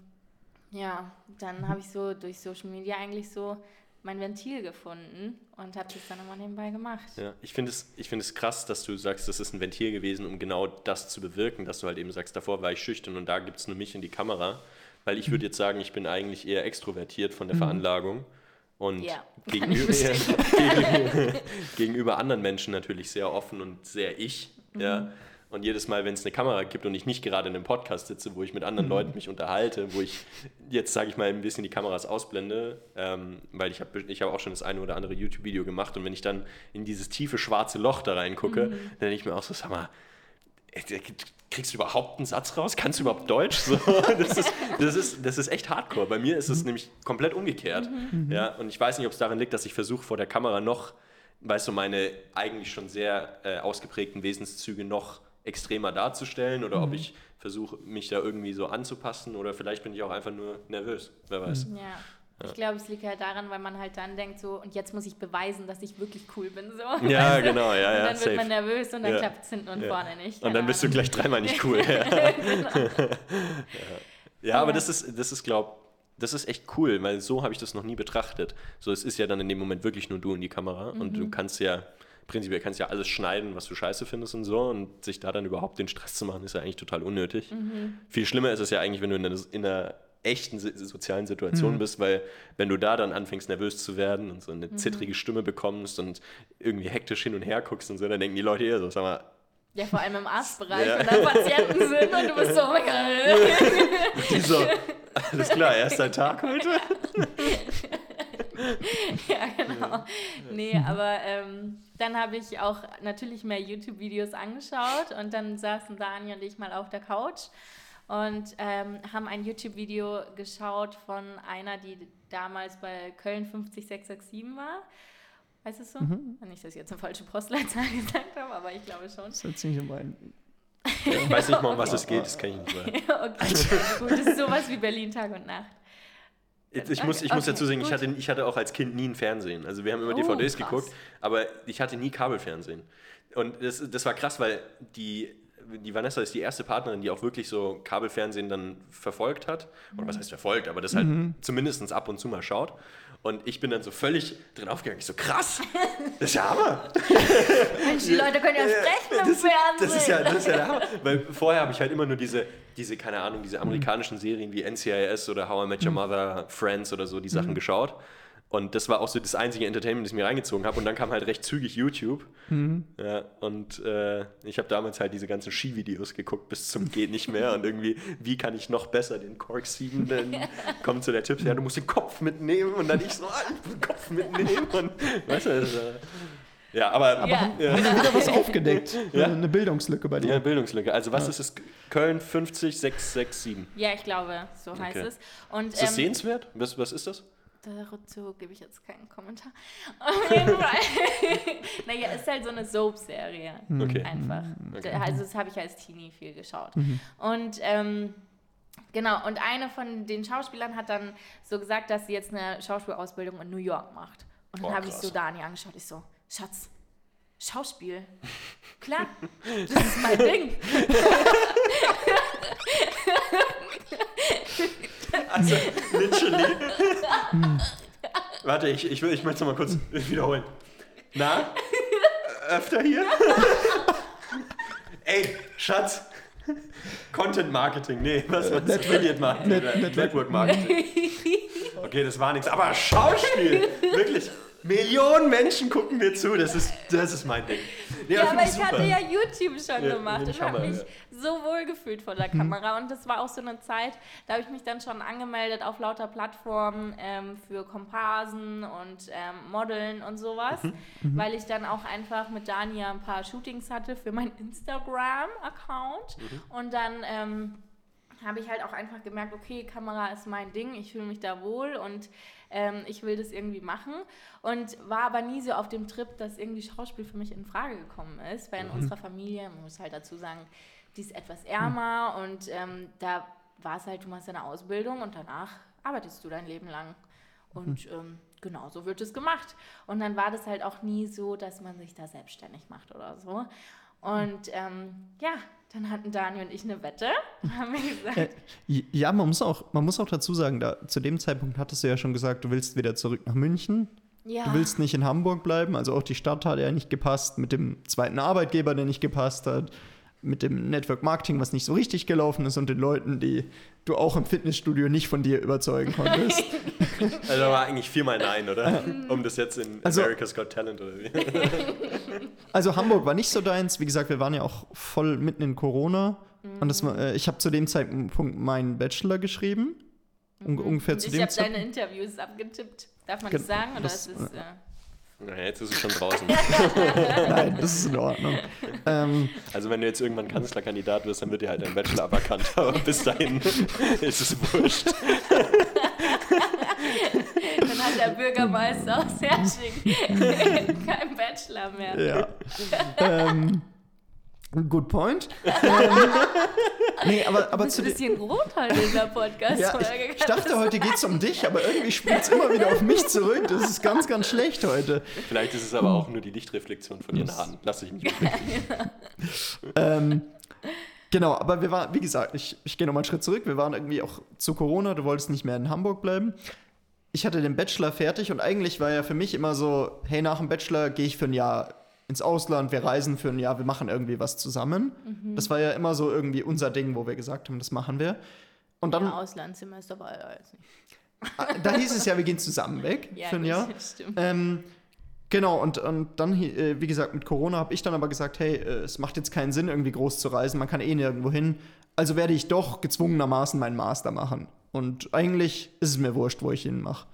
ja, dann habe ich so durch Social Media eigentlich so mein Ventil gefunden und habe das dann immer nebenbei gemacht. Ja, ich finde es, find es krass, dass du sagst, das ist ein Ventil gewesen, um genau das zu bewirken, dass du halt eben sagst, davor war ich schüchtern und da gibt es nur mich in die Kamera. Weil ich würde jetzt sagen, ich bin eigentlich eher extrovertiert von der mhm. Veranlagung. Und ja, gegenüber, <laughs> <laughs> gegenüber anderen Menschen natürlich sehr offen und sehr ich. Mhm. Ja. Und jedes Mal, wenn es eine Kamera gibt und ich nicht gerade in einem Podcast sitze, wo ich mit anderen mhm. Leuten mich unterhalte, wo ich jetzt, sage ich mal, ein bisschen die Kameras ausblende, ähm, weil ich habe ich hab auch schon das eine oder andere YouTube-Video gemacht und wenn ich dann in dieses tiefe schwarze Loch da reingucke, mhm. dann denke ich mir auch so, sag mal, kriegst du überhaupt einen Satz raus? Kannst du überhaupt Deutsch? So, <laughs> das, ist, das, ist, das ist echt hardcore. Bei mir ist es mhm. nämlich komplett umgekehrt. Mhm. Ja, und ich weiß nicht, ob es daran liegt, dass ich versuche, vor der Kamera noch, weißt du, meine eigentlich schon sehr äh, ausgeprägten Wesenszüge noch extremer darzustellen oder mhm. ob ich versuche, mich da irgendwie so anzupassen oder vielleicht bin ich auch einfach nur nervös. Wer weiß. Ja. Ich glaube, es liegt halt daran, weil man halt dann denkt so, und jetzt muss ich beweisen, dass ich wirklich cool bin. So. Ja, du? <laughs> genau, ja, ja. Und dann safe. wird man nervös und dann ja. klappt es hinten und ja. vorne nicht. Und dann bist du gleich dreimal nicht cool. <laughs> ja, genau. <laughs> ja, aber das ist, das ist, glaube das ist echt cool, weil so habe ich das noch nie betrachtet. So, es ist ja dann in dem Moment wirklich nur du in die Kamera mhm. und du kannst ja, prinzipiell kannst ja alles schneiden, was du scheiße findest und so und sich da dann überhaupt den Stress zu machen, ist ja eigentlich total unnötig. Mhm. Viel schlimmer ist es ja eigentlich, wenn du in einer, in einer echten sozialen Situation mhm. bist, weil wenn du da dann anfängst nervös zu werden und so eine mhm. zittrige Stimme bekommst und irgendwie hektisch hin und her guckst und so, dann denken die Leute eher so, sag mal, ja, vor allem im Arztbereich, ja. wenn da Patienten sind und du bist so, oh mein Gott. <laughs> Die so, alles klar, erster Tag heute. <laughs> ja, genau. Nee, aber ähm, dann habe ich auch natürlich mehr YouTube-Videos angeschaut und dann saßen Daniel und ich mal auf der Couch und ähm, haben ein YouTube-Video geschaut von einer, die damals bei Köln 50667 war. Weißt du so? Mhm. Nicht, dass ich jetzt eine falsche Postleitzahl <laughs> gesagt habe, aber ich glaube schon. Das ist ziemlich mein. Ich weiß nicht mal, um was es geht, das kann ich nicht sagen. <laughs> okay, gut, das ist sowas wie Berlin Tag und Nacht. Ich, muss, ich muss dazu sagen, ich hatte, ich hatte auch als Kind nie ein Fernsehen. Also wir haben immer oh, DVDs krass. geguckt, aber ich hatte nie Kabelfernsehen. Und das, das war krass, weil die die Vanessa ist die erste Partnerin, die auch wirklich so Kabelfernsehen dann verfolgt hat. Oder was heißt verfolgt, aber das halt mhm. zumindest ab und zu mal schaut. Und ich bin dann so völlig drin aufgegangen. Ich so, krass, das ist ja Hammer. <laughs> Mensch, die Leute können ja sprechen im Fernsehen. Das ist ja, das ist ja der Hammer. <laughs> Weil vorher habe ich halt immer nur diese, diese, keine Ahnung, diese amerikanischen Serien wie NCIS oder How I Met Your mhm. Mother, Friends oder so, die Sachen mhm. geschaut. Und das war auch so das einzige Entertainment, das ich mir reingezogen habe. Und dann kam halt recht zügig YouTube. Mhm. Ja, und äh, ich habe damals halt diese ganzen Skivideos geguckt bis zum geht nicht mehr. Und irgendwie, wie kann ich noch besser den Kork 7 denn <laughs> kommt zu der Tipps, ja, du musst den Kopf mitnehmen. Und dann ich so, ah, den Kopf mitnehmen. Und weißt du, das, äh, ja, aber, aber ja. Haben, ja. wieder was aufgedeckt. <laughs> Ja? Eine Bildungslücke bei dir. Ja, Bildungslücke. Also was ja. ist es? Köln 50667. Ja, ich glaube, so heißt okay. es. Und, ist das ähm, sehenswert? Was, was ist das? Dazu gebe ich jetzt keinen Kommentar. <laughs> Auf jeden Fall. <laughs> naja, ist halt so eine Soap-Serie. Mhm. Okay. Einfach. Okay. Also, das habe ich als Teenie viel geschaut. Mhm. Und ähm, genau, und eine von den Schauspielern hat dann so gesagt, dass sie jetzt eine Schauspielausbildung in New York macht. Und dann oh, habe ich so Dani angeschaut. Ich so, Schatz, Schauspiel. <laughs> Klar, das ist mein Ding. Also, literally. Warte, ich, ich, ich möchte es mal kurz wiederholen. Na? Öfter hier? Ey, Schatz. Content Marketing, nee, was war das? Affiliate Marketing, Net Network Marketing. Okay, das war nichts, aber Schauspiel, wirklich. Millionen Menschen gucken mir zu, das ist, das ist mein Ding. Nee, Ja, aber ich super. hatte ja YouTube schon Ja, gemacht und habe mich ja. so wohl gefühlt vor der Kamera. Und das war auch so eine Zeit, da habe ich mich dann schon angemeldet auf lauter Plattformen ähm, für Komparsen und ähm, Modeln und sowas, weil ich dann auch einfach mit Dania ein paar Shootings hatte für meinen Instagram-Account. Und dann ähm, habe ich halt auch einfach gemerkt, okay, Kamera ist mein Ding, ich fühle mich da wohl und ähm, ich will das irgendwie machen. Und war aber nie so auf dem Trip, dass irgendwie Schauspiel für mich in Frage gekommen ist, weil in unserer Familie, man muss halt dazu sagen, die ist etwas ärmer und ähm, da war es halt, du machst eine Ausbildung und danach arbeitest du dein Leben lang. Und ähm, genau so wird es gemacht. Und dann war das halt auch nie so, dass man sich da selbstständig macht oder so. Und ähm, ja, dann hatten Daniel und ich eine Wette <laughs> haben mir gesagt, Äh, ja, man muss, auch, man muss auch dazu sagen, da, zu dem Zeitpunkt hattest du ja schon gesagt, du willst wieder zurück nach München. ja, Du willst nicht in Hamburg bleiben. Also auch die Stadt hat ja nicht gepasst, mit dem zweiten Arbeitgeber, der nicht gepasst hat, mit dem Network Marketing, was nicht so richtig gelaufen ist und den Leuten, die du auch im Fitnessstudio nicht von dir überzeugen konntest. <laughs> Also war eigentlich viermal Nein, oder? Um das jetzt in Also- America's Got Talent oder wie? <laughs> Also Hamburg war nicht so deins. Wie gesagt, wir waren ja auch voll mitten in Corona. Und das war, äh, ich habe zu dem Zeitpunkt meinen Bachelor geschrieben. Un ungefähr und zu ich dem habe deine Zeitpunkt. Interviews abgetippt. Darf man Gen- das sagen? Oder das- ist es, äh, Naja, jetzt ist es schon draußen. <laughs> Nein, das ist in Ordnung. ähm, Also wenn du jetzt irgendwann Kanzlerkandidat wirst, dann wird dir halt dein Bachelor aberkannt. <laughs> Aber bis dahin <laughs> ist es wurscht. Der Bürgermeister aus Hersching <laughs> kein Bachelor mehr. ja. ähm, good point. ähm, nee, aber, aber Bist zu ein bisschen rot heute in der Ja, Podcast-Folge? ich, ich dachte, heute geht es um dich, aber irgendwie spielt es immer wieder auf mich zurück. Das ist ganz, ganz schlecht heute. Vielleicht ist es aber auch nur die Lichtreflexion von ihren Haaren. Lass ich mich nicht <laughs> Ähm, genau, aber wir waren, wie gesagt, ich, ich gehe nochmal einen Schritt zurück. Wir waren irgendwie auch zu Corona, du wolltest nicht mehr in Hamburg bleiben. Ich hatte den Bachelor fertig und eigentlich war ja für mich immer so, hey, nach dem Bachelor gehe ich für ein Jahr ins Ausland, wir reisen für ein Jahr, wir machen irgendwie was zusammen. Das war ja immer so irgendwie unser Ding, wo wir gesagt haben, das machen wir. Und dann, Ja, Auslandssemester war ja jetzt nicht. äh, da hieß es ja, wir gehen zusammen weg <laughs> Ja, für ein Jahr. <laughs> Stimmt. Ähm, genau, und, und dann, äh, wie gesagt, mit Corona habe ich dann aber gesagt, hey, äh, es macht jetzt keinen Sinn, irgendwie groß zu reisen, man kann eh nirgendwo hin. Also werde ich doch gezwungenermaßen meinen Master machen. Und eigentlich ist es mir wurscht, wo ich ihn mache.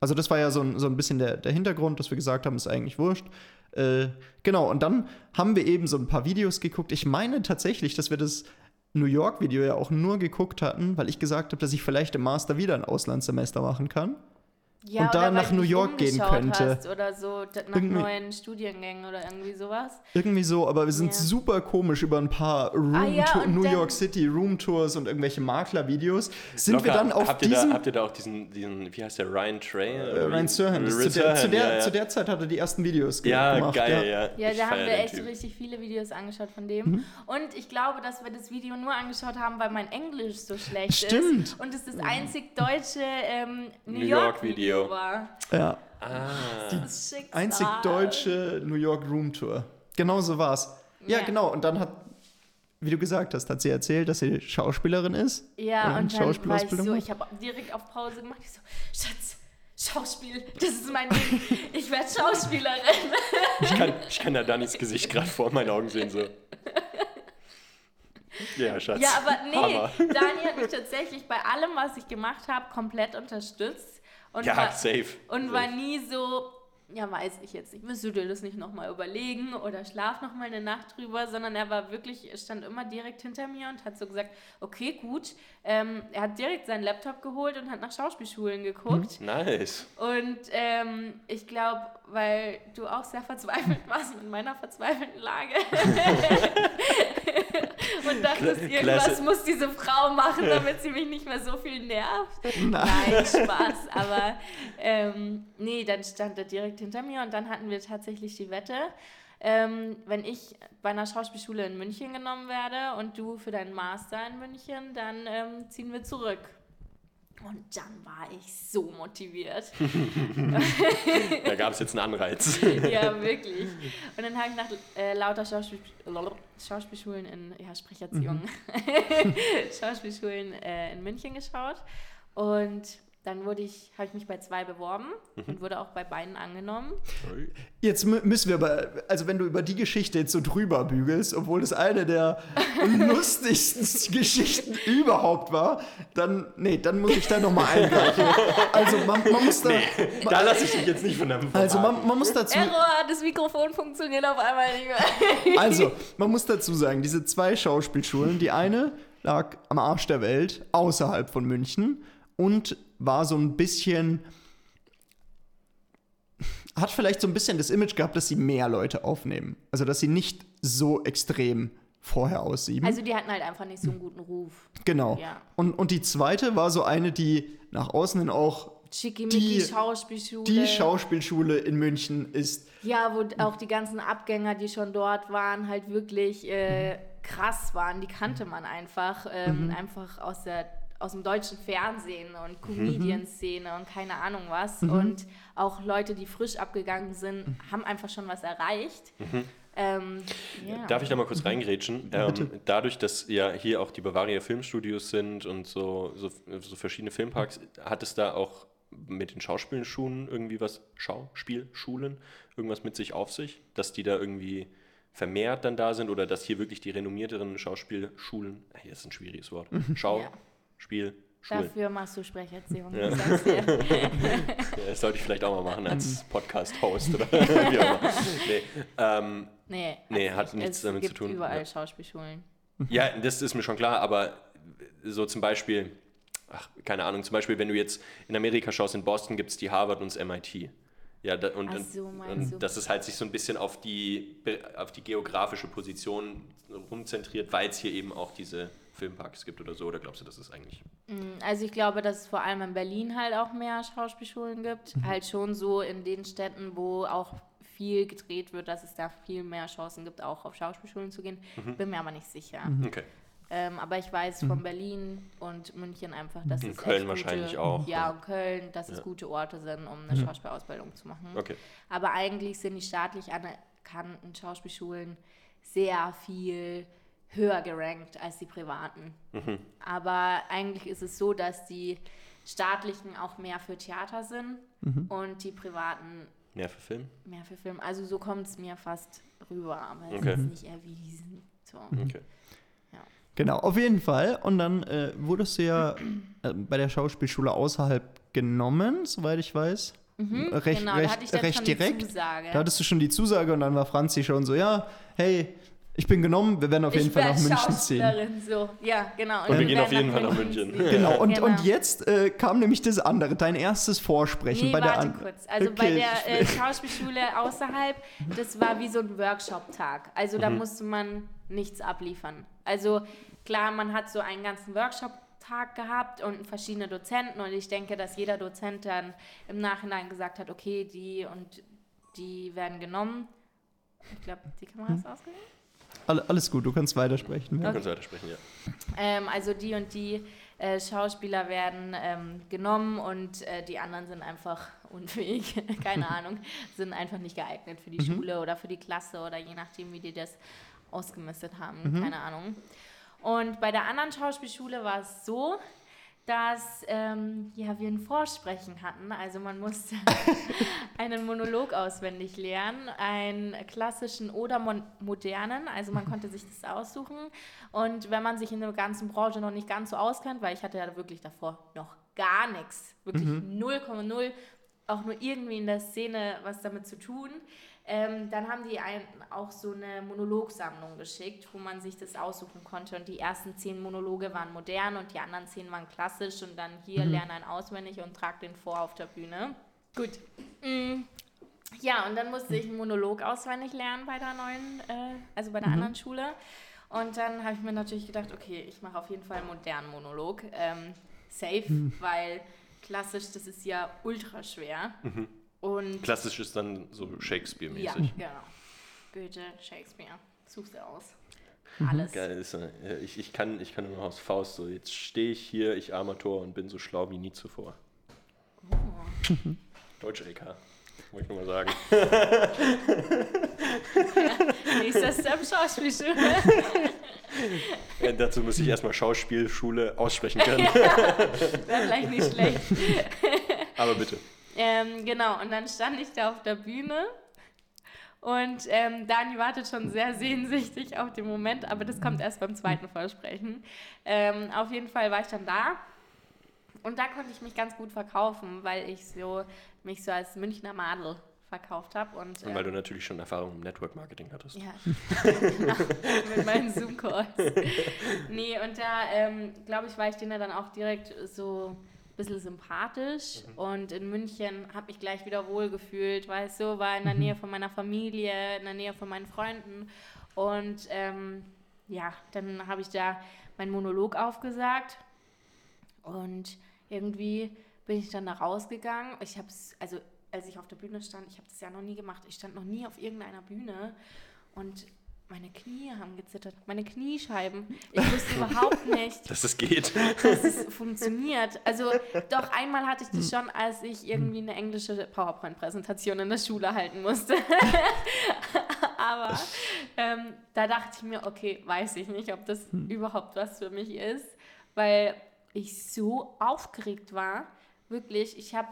Also das war ja so ein, so ein bisschen der, der Hintergrund, dass wir gesagt haben, ist eigentlich wurscht. Äh, genau, und dann haben wir eben so ein paar Videos geguckt. Ich meine tatsächlich, dass wir das New York-Video ja auch nur geguckt hatten, weil ich gesagt habe, dass ich vielleicht im Master wieder ein Auslandssemester machen kann. Ja, und da nach New York gehen könnte. Hast oder so, nach Irgendwie- neuen Studiengängen oder irgendwie sowas. Irgendwie so, aber wir sind Ja. super komisch über ein paar Room Ah ja, New dann- York City Roomtours und irgendwelche Maklervideos. Sind Locker, wir dann auf habt ihr, da, habt ihr da auch diesen, diesen wie heißt der, Ryan Trey? äh, Ryan Serhan, das- zu, der, zu, der, zu der Zeit hat er die ersten Videos ge Ja, gemacht. geil, ja. Ja, Ich da haben wir echt Typ. richtig viele Videos angeschaut von dem. Mhm. Und ich glaube, dass wir das Video nur angeschaut haben, weil mein Englisch so schlecht Stimmt. ist. Und es das einzig deutsche ähm, New, New York York Video Video. war. Ja, Ah, Das Schicksal. einzig deutsche New York Roomtour. Genau so war's. Ja, Ja. genau. Und dann hat, wie du gesagt hast, hat sie erzählt, dass sie Schauspielerin ist. Ja, eine und dann war ich so, ich habe direkt auf Pause gemacht. Ich so, Schatz, Schauspiel, das ist mein Ding. Ich werde Schauspielerin. ich, kann, ich kann da Danis Gesicht gerade vor meinen Augen sehen, so. Ja, Schatz. Ja, aber nee, Hammer. Dani hat mich tatsächlich bei allem, was ich gemacht habe, komplett unterstützt. Und Ja, war, safe. Und safe. war nie so, ja, weiß ich jetzt nicht, müsst du dir das nicht nochmal überlegen oder schlaf nochmal eine Nacht drüber, sondern er war wirklich, er stand immer direkt hinter mir und hat so gesagt, okay, gut. Ähm, er hat direkt seinen Laptop geholt und hat nach Schauspielschulen geguckt. Nice. Und ähm, ich glaube, weil du auch sehr verzweifelt warst mit meiner verzweifelten Lage. <laughs> und dachtest, irgendwas klasse. muss diese Frau machen, damit sie mich nicht mehr so viel nervt. Nein. Nein, Spaß. Aber ähm, nee, dann stand er direkt hinter mir und dann hatten wir tatsächlich die Wette. Ähm, wenn ich bei einer Schauspielschule in München genommen werde und du für deinen Master in München, dann ähm, ziehen wir zurück. Und dann war ich so motiviert. <laughs> Da gab es jetzt einen Anreiz. <laughs> ja, wirklich. Und dann habe ich nach äh, lauter Schauspiel Schauspielschulen in, ja, sprich jetzt jung, <laughs> Schauspielschulen äh, in München geschaut. Und dann wurde ich, habe ich mich bei zwei beworben und wurde auch bei beiden angenommen. Jetzt mü- müssen wir aber, also wenn du über die Geschichte jetzt so drüber bügelst, obwohl das eine der <laughs> lustigsten Geschichten überhaupt war, dann, nee, dann muss ich da nochmal eingreifen. Also man, man muss da, Da lasse ich dich jetzt nicht von deinem also man, man muss dazu, Error, das Mikrofon funktioniert auf einmal nicht mehr. <laughs> also man muss dazu sagen, diese zwei Schauspielschulen, die eine lag am Arsch der Welt, außerhalb von München und war so ein bisschen, hat vielleicht so ein bisschen das Image gehabt, dass sie mehr Leute aufnehmen. Also dass sie nicht so extrem vorher aussieben. Also die hatten halt einfach nicht so einen guten Ruf. Genau. Ja. Und, und die zweite war so eine, die nach außen hin auch Die- Schauspielschule. die Schauspielschule in München ist. Ja, wo auch die ganzen Abgänger, die schon dort waren, halt wirklich äh, krass waren. Die kannte man einfach. Ähm, Mhm. Einfach aus, der, aus dem deutschen Fernsehen und Comedian-Szene und keine Ahnung was. Mhm. Und auch Leute, die frisch abgegangen sind, haben einfach schon was erreicht. Ähm, ja. Darf ich da mal kurz reingrätschen? Ähm, dadurch, dass ja hier auch die Bavaria Filmstudios sind und so, so, so verschiedene Filmparks, hat es da auch mit den Schauspielschulen irgendwie was, Schauspielschulen, irgendwas mit sich auf sich, dass die da irgendwie vermehrt dann da sind oder dass hier wirklich die renommierteren Schauspielschulen, hier ist ein schwieriges Wort, Schauspielschulen, Dafür machst du Sprecherziehung. Ja. dir. <laughs> Ja, das sollte ich vielleicht auch mal machen als <laughs> Podcast-Host oder <laughs> wie auch immer. Nee, ähm, Nee, Nee, hat's hat nicht. nichts es damit zu gibt tun, überall ja. Schauspielschulen. Ja, das ist mir schon klar, aber so zum Beispiel, ach, keine Ahnung, zum Beispiel, wenn du jetzt in Amerika schaust, in Boston gibt es die Harvard und das MIT. Ja, da, und, und- so, meinst du. und das ist halt sich so ein bisschen auf die, auf die geografische Position rumzentriert, weil es hier eben auch diese Filmparks gibt oder so. Oder glaubst du, das ist eigentlich. Also ich glaube, dass es vor allem in Berlin halt auch mehr Schauspielschulen gibt. Mhm. Halt schon so in den Städten, wo auch viel gedreht wird, dass es da viel mehr Chancen gibt, auch auf Schauspielschulen zu gehen. Mhm. Bin mir aber nicht sicher. Okay. Ähm, aber ich weiß von Berlin und München einfach, dass Und es Köln wahrscheinlich gute, auch, Ja, und Köln, dass es Ja. gute Orte sind, um eine Schauspielausbildung zu machen. Okay. Aber eigentlich sind die staatlich anerkannten Schauspielschulen sehr viel höher gerankt als die privaten. Mhm. Aber eigentlich ist es so, dass die staatlichen auch mehr für Theater sind und die privaten Mehr für Film? mehr für Film. Also so kommt es mir fast rüber, aber es Okay. ist nicht erwiesen. So. Okay. Genau, auf jeden Fall. Und dann äh, wurdest du ja äh, bei der Schauspielschule außerhalb genommen, soweit ich weiß. Recht, genau, da recht, hatte ich dann recht schon direkt. die Zusage. Da hattest du schon die Zusage und dann war Franzi schon so, ja, hey, ich bin genommen, wir werden auf jeden ich Fall nach München ziehen. So. Ja, genau. Und wir gehen auf jeden Fall nach München. ziehen. Genau, und, Genau. und jetzt äh, kam nämlich das andere, dein erstes Vorsprechen Nee, bei der warte an kurz. Also bei Okay, der äh, <laughs> Schauspielschule außerhalb, das war wie so ein Workshop-Tag. Also Mhm. da musste man nichts abliefern. Also klar, man hat so einen ganzen Workshop-Tag gehabt und verschiedene Dozenten und ich denke, dass jeder Dozent dann im Nachhinein gesagt hat, okay, die und die werden genommen. Ich glaube, die Kamera Mhm. ist ausgegangen. All- Alles gut, du kannst weitersprechen. Du Ja. kannst weitersprechen, ja. Ähm, also die und die äh, Schauspieler werden ähm, genommen und äh, die anderen sind einfach <laughs> unfähig, <laughs> keine <laughs> Ahnung, sind einfach nicht geeignet für die Schule oder für die Klasse oder je nachdem, wie die das ausgemistet haben, keine Ahnung. Und bei der anderen Schauspielschule war es so, dass ähm, ja, wir ein Vorsprechen hatten. Also man musste <laughs> einen Monolog auswendig lernen, einen klassischen oder modernen. Also man konnte sich das aussuchen. Und wenn man sich in der ganzen Branche noch nicht ganz so auskennt, weil ich hatte ja wirklich davor noch gar nichts, wirklich 0,0, auch nur irgendwie in der Szene was damit zu tun, ähm, dann haben die einen auch so eine Monologsammlung geschickt, wo man sich das aussuchen konnte. Und die ersten zehn Monologe waren modern und die anderen zehn waren klassisch. Und dann hier lerne einen auswendig und trag den vor auf der Bühne. Gut. Mm. Ja, und dann musste ich einen Monolog auswendig lernen bei der neuen, äh, also bei der anderen Schule. Und dann habe ich mir natürlich gedacht, okay, ich mache auf jeden Fall einen modernen Monolog. Ähm, safe, weil klassisch, das ist ja ultra schwer. Und Klassisch ist dann so ja, Shakespeare-mäßig. genau. Goethe, Shakespeare. Such's dir aus. Alles. Geil, ist, äh, ich, ich, kann, ich kann nur noch aus Faust so, jetzt stehe ich hier, ich armer Tor und bin so schlau wie nie zuvor. Oh. <laughs> Deutsch LK. wollte ich nur mal sagen. <laughs> Nächster Step Schauspielschule. <laughs> Äh, dazu muss ich erstmal Schauspielschule aussprechen können. Wäre vielleicht nicht schlecht. Aber bitte. Ähm, genau, und dann stand ich da auf der Bühne und ähm, Dani wartet schon sehr sehnsüchtig auf den Moment, aber das kommt erst beim zweiten Versprechen. Ähm, auf jeden Fall war ich dann da und da konnte ich mich ganz gut verkaufen, weil ich so, mich so als Münchner Madel verkauft habe. Und, Und weil du ähm, natürlich schon Erfahrung im Network Marketing hattest. ja, genau, <laughs> mit meinen Zoom-Calls. Nee, und da, ähm, glaube ich, war ich denen dann auch direkt so bisschen sympathisch. Und in München habe ich gleich wieder wohlgefühlt, weißt du, war in der Nähe von meiner Familie, in der Nähe von meinen Freunden. Und ähm, ja, dann habe ich da meinen Monolog aufgesagt. Und irgendwie bin ich dann da rausgegangen. Ich habe es, also als ich auf der Bühne stand, ich habe das ja noch nie gemacht. Ich stand noch nie auf irgendeiner Bühne und meine Knie haben gezittert. Meine Kniescheiben. Ich wusste überhaupt <laughs> nicht, Dass es geht. dass es funktioniert. Also doch einmal hatte ich das schon, als ich irgendwie eine englische PowerPoint-Präsentation in der Schule halten musste. <laughs> Aber ähm, da dachte ich mir, okay, weiß ich nicht, ob das überhaupt was für mich ist, weil ich so aufgeregt war. Wirklich, ich habe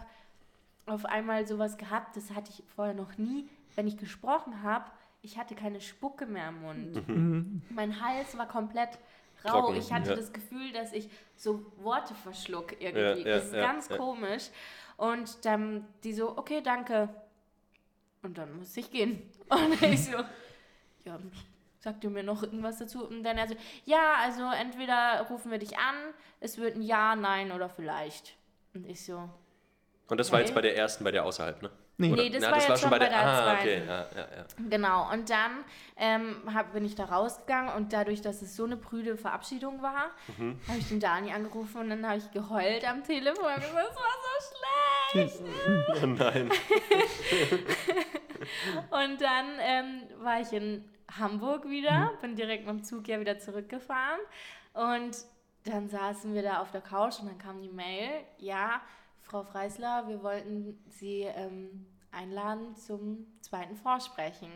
auf einmal sowas gehabt, das hatte ich vorher noch nie. Wenn ich gesprochen habe, ich hatte keine Spucke mehr im Mund. Mein Hals war komplett rau. Trocken, ich hatte ja. das Gefühl, dass ich so Worte verschluck irgendwie. Ja, ja, das ist ja, ganz ja. komisch. Und dann die so, okay, danke. Und dann musste ich gehen. <laughs> Und ich so, ja, sagt ihr mir noch irgendwas dazu? Und dann er so, ja, also entweder rufen wir dich an, es wird ein Ja, Nein oder vielleicht. Und ich so, Und das war Okay. jetzt bei der ersten, bei der außerhalb, ne? Nee. Nee, das war jetzt schon bei der Ah, zweiten. okay, ja, ja, ja. Genau, und dann ähm, hab, bin ich da rausgegangen und dadurch, dass es so eine prüde Verabschiedung war, Mhm. habe ich den Dani angerufen und dann habe ich geheult am Telefon und gesagt, es war so schlecht. Oh nein. <laughs> Und dann ähm, war ich in Hamburg wieder, bin direkt mit dem Zug ja wieder zurückgefahren und dann saßen wir da auf der Couch und dann kam die Mail, ja, Frau Freisler, wir wollten Sie ähm, einladen zum zweiten Vorsprechen.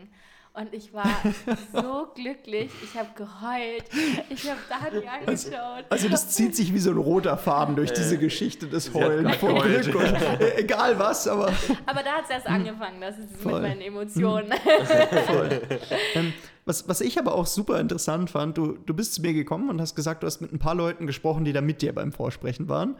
Und ich war <laughs> so glücklich, ich habe geheult, ich habe Dani angeschaut. Also das zieht sich wie so ein roter Faden durch diese Geschichte des Heulen geheult. Glück. Und, äh, egal was, aber Aber da hat es erst angefangen, das ist Voll. mit meinen Emotionen. <laughs> Ähm, was, was ich aber auch super interessant fand, du, du bist zu mir gekommen und hast gesagt, du hast mit ein paar Leuten gesprochen, die da mit dir beim Vorsprechen waren.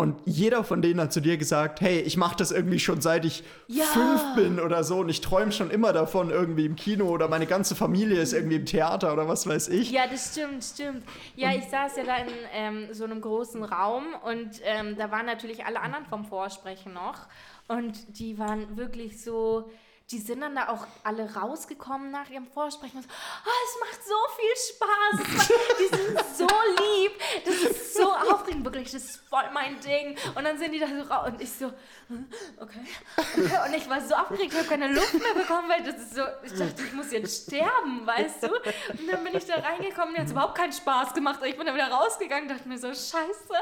Und jeder von denen hat zu dir gesagt, hey, ich mache das irgendwie schon seit ich Ja. fünf bin oder so und ich träume schon immer davon, irgendwie im Kino oder meine ganze Familie ist irgendwie im Theater oder was weiß ich. Ja, das stimmt, stimmt. Ja, ich saß ja da in ähm, so einem großen Raum und ähm, da waren natürlich alle anderen vom Vorsprechen noch. Und die waren wirklich so, die sind dann da auch alle rausgekommen nach ihrem Vorsprechen und so, oh, es macht so viel Spaß, die sind so lieb, das ist so aufregend, wirklich, das ist voll mein Ding. Und dann sind die da so raus und ich so, hm, okay, okay. Und ich war so aufgeregt, ich habe keine Luft mehr bekommen, weil das ist so, ich dachte, ich muss jetzt sterben, weißt du? Und dann bin ich da reingekommen, mir hat es überhaupt keinen Spaß gemacht. Ich bin dann wieder rausgegangen, dachte mir so, scheiße,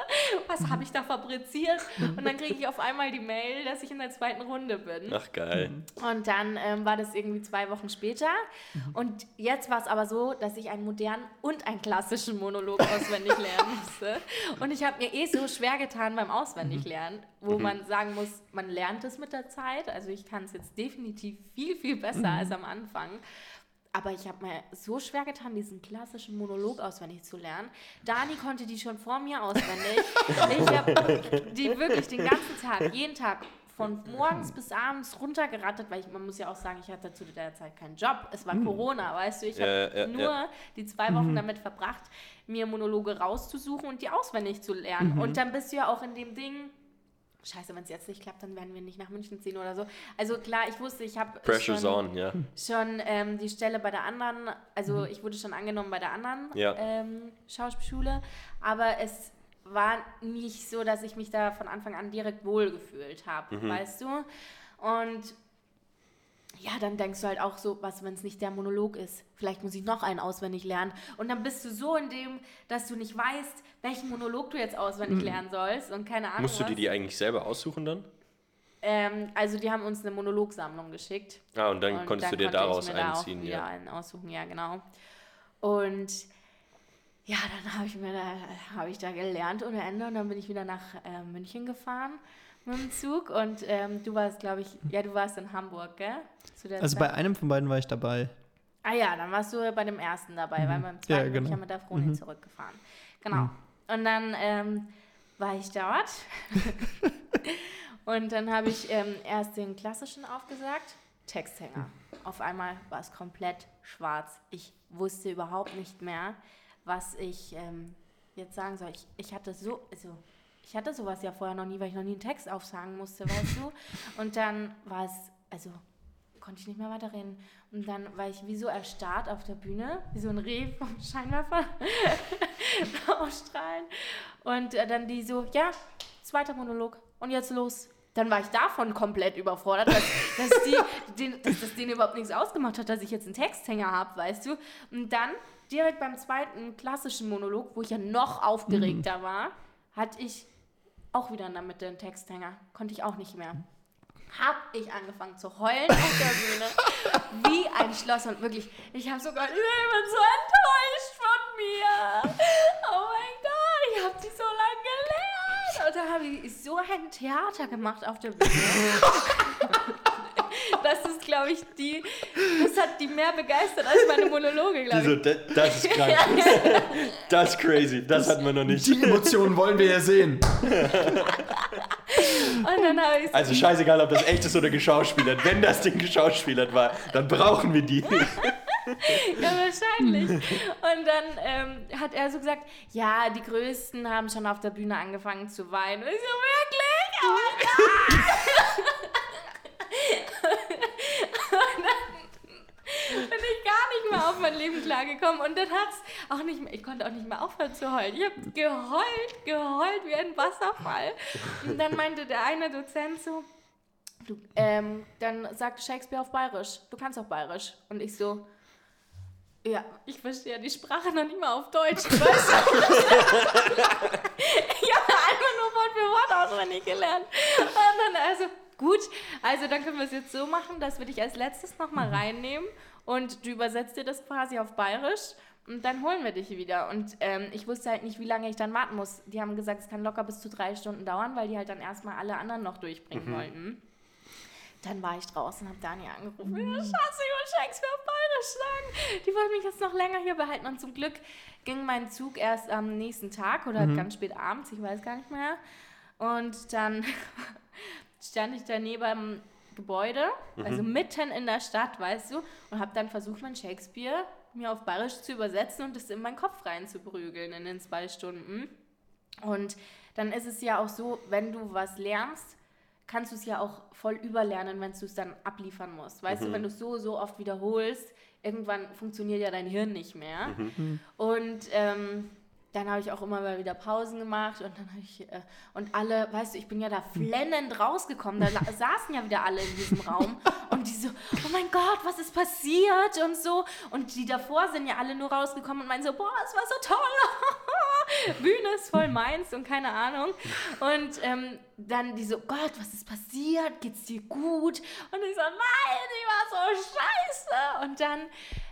was habe ich da fabriziert? Und dann kriege ich auf einmal die Mail, dass ich in der zweiten Runde bin. Ach, geil. Und dann ähm, war das irgendwie zwei Wochen später. Und jetzt war es aber so, dass ich einen modernen und einen klassischen Monolog <laughs> auswendig lernen musste. Und ich habe mir eh so schwer getan beim Auswendiglernen, wo man sagen muss, man lernt es mit der Zeit. Also ich kann es jetzt definitiv viel, viel besser als am Anfang. Aber ich habe mir so schwer getan, diesen klassischen Monolog auswendig zu lernen. Dani konnte die schon vor mir auswendig. <laughs> Ich habe die wirklich den ganzen Tag, jeden Tag, von morgens bis abends runtergerattet, weil ich, man muss ja auch sagen, ich hatte zu der Zeit keinen Job. Es war Corona, weißt du. Ich habe Ja, ja, nur ja. die zwei Wochen damit verbracht, mir Monologe rauszusuchen und die auswendig zu lernen. Und dann bist du ja auch in dem Ding. Scheiße, wenn es jetzt nicht klappt, dann werden wir nicht nach München ziehen oder so. Also klar, ich wusste, ich habe schon, on, ja. schon ähm, die Stelle bei der anderen, also ich wurde schon angenommen bei der anderen Ja. ähm, Schauspielschule, aber es war nicht so, dass ich mich da von Anfang an direkt wohlgefühlt habe, weißt du? Und ja, dann denkst du halt auch so, was, wenn es nicht der Monolog ist? Vielleicht muss ich noch einen auswendig lernen. Und dann bist du so in dem, dass du nicht weißt, welchen Monolog du jetzt auswendig lernen sollst und keine Ahnung. Musst du dir die eigentlich selber aussuchen dann? Ähm, also die haben uns eine Monologsammlung geschickt. Ah, und dann Und konntest dann du dir konnte ich daraus mir da auch einziehen, ja. einen aussuchen, ja, genau. Und ja, dann habe ich mir da, habe ich da gelernt ohne Ende und dann bin ich wieder nach äh, München gefahren mit dem Zug und ähm, du warst, glaube ich, ja, du warst in Hamburg, gell? Also Zeit. bei einem von beiden war ich dabei. Ah ja, dann warst du bei dem ersten dabei, weil beim zweiten Ja, bin ich genau. ja mit der Froni zurückgefahren. Genau. Und dann ähm, war ich dort. <laughs> und dann habe ich ähm, erst den klassischen aufgesagt, Texthänger. Auf einmal war es komplett schwarz. Ich wusste überhaupt nicht mehr, was ich ähm, jetzt sagen soll. Ich, ich hatte so, also ich hatte sowas ja vorher noch nie, weil ich noch nie einen Text aufsagen musste, weißt du. <laughs> Und dann war es, also konnte ich nicht mehr weiterreden. Und dann war ich wie so erstarrt auf der Bühne, wie so ein Reh vom Scheinwerfer <laughs> ausstrahlen. Und äh, dann die so, ja, zweiter Monolog und jetzt los. Dann war ich davon komplett überfordert, dass, dass, die, <laughs> den, dass das denen überhaupt nichts ausgemacht hat, dass ich jetzt einen Texthänger habe, weißt du. Und dann direkt beim zweiten klassischen Monolog, wo ich ja noch aufgeregter war, hatte ich auch wieder in der Mitte einen Texthänger. Konnte ich auch nicht mehr hab ich angefangen zu heulen auf der Bühne. <laughs> Wie ein Schloss. Und wirklich, ich habe sogar, ich bin so enttäuscht von mir. Oh mein Gott, ich habe die so lange gelernt. Und da habe ich so ein Theater gemacht auf der Bühne. <laughs> Das ist, glaube ich, die, das hat die mehr begeistert als meine Monologe, glaube so, ich. "Da- das ist krank. <laughs> das ist crazy. Das hat man noch nicht. Die Emotionen wollen wir ja sehen. <laughs> Und dann habe ich Also scheißegal, ob das echt ist oder geschauspielert. Wenn das Ding geschauspielert war, dann brauchen wir die. <laughs> Ja, wahrscheinlich. Und dann ähm, hat er so gesagt, ja, die Größten haben schon auf der Bühne angefangen zu weinen. Und ich so, wirklich? Oh mein Gott! Und dann bin ich gar nicht mehr auf mein Leben klargekommen. Und dann hat es auch nicht mehr, ich konnte auch nicht mehr aufhören zu heulen. Ich habe geheult, geheult wie ein Wasserfall. Und dann meinte der eine Dozent so, du, ähm, dann sagte Shakespeare auf Bayerisch, du kannst auch Bayerisch. Und ich so, ja, ich verstehe die Sprache noch nicht mal auf Deutsch. Ich habe einfach nur Wort für Wort auswendig gelernt. Und dann also, gut, also dann können wir es jetzt so machen, dass wir dich als letztes nochmal reinnehmen und du übersetzt dir das quasi auf Bayerisch und dann holen wir dich wieder. Und ähm, ich wusste halt nicht, wie lange ich dann warten muss. Die haben gesagt, es kann locker bis zu drei Stunden dauern, weil die halt dann erstmal alle anderen noch durchbringen wollten. Dann war ich draußen, habe Dani angerufen. Ja, Schatz, ich will Shakespeare auf Bayerisch sagen. Die wollten mich jetzt noch länger hier behalten. Und zum Glück ging mein Zug erst am nächsten Tag oder ganz spät abends, ich weiß gar nicht mehr. Und dann <laughs> stand ich da neben dem Gebäude, also mitten in der Stadt, weißt du, und habe dann versucht, mein Shakespeare mir auf Bayerisch zu übersetzen und das in meinen Kopf reinzuprügeln in den zwei Stunden. Und dann ist es ja auch so, wenn du was lernst, kannst du es ja auch voll überlernen, wenn du es dann abliefern musst. Weißt du, wenn du es so, so oft wiederholst, irgendwann funktioniert ja dein Hirn nicht mehr. Und ähm, dann habe ich auch immer mal wieder Pausen gemacht und dann habe ich, äh, und alle, weißt du, ich bin ja da flennend rausgekommen, da <laughs> saßen ja wieder alle in diesem Raum und die so, oh mein Gott, was ist passiert und so. Und die davor sind ja alle nur rausgekommen und meinen so, boah, es war so toll. <laughs> Bühne ist voll meins und keine Ahnung. Und ähm, dann die so, Gott, was ist passiert? Geht's dir gut? Und ich so, nein, die war so scheiße. Und dann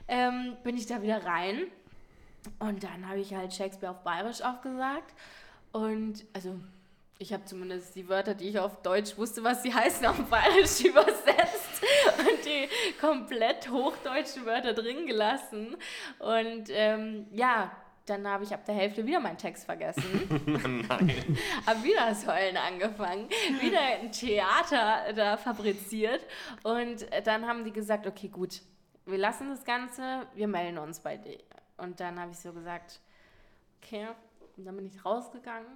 ähm, bin ich da wieder rein. Und dann habe ich halt Shakespeare auf Bayerisch aufgesagt. Und also, ich habe zumindest die Wörter, die ich auf Deutsch wusste, was sie heißen, auf Bayerisch <laughs> übersetzt und die komplett hochdeutschen Wörter drin gelassen. Und ähm, ja, dann habe ich ab der Hälfte wieder meinen Text vergessen. <laughs> Nein. Hab wieder das Heulen angefangen, wieder ein Theater da fabriziert. Und dann haben die gesagt, okay, gut, wir lassen das Ganze, wir melden uns bei dir. Und dann habe ich so gesagt, okay, und dann bin ich rausgegangen.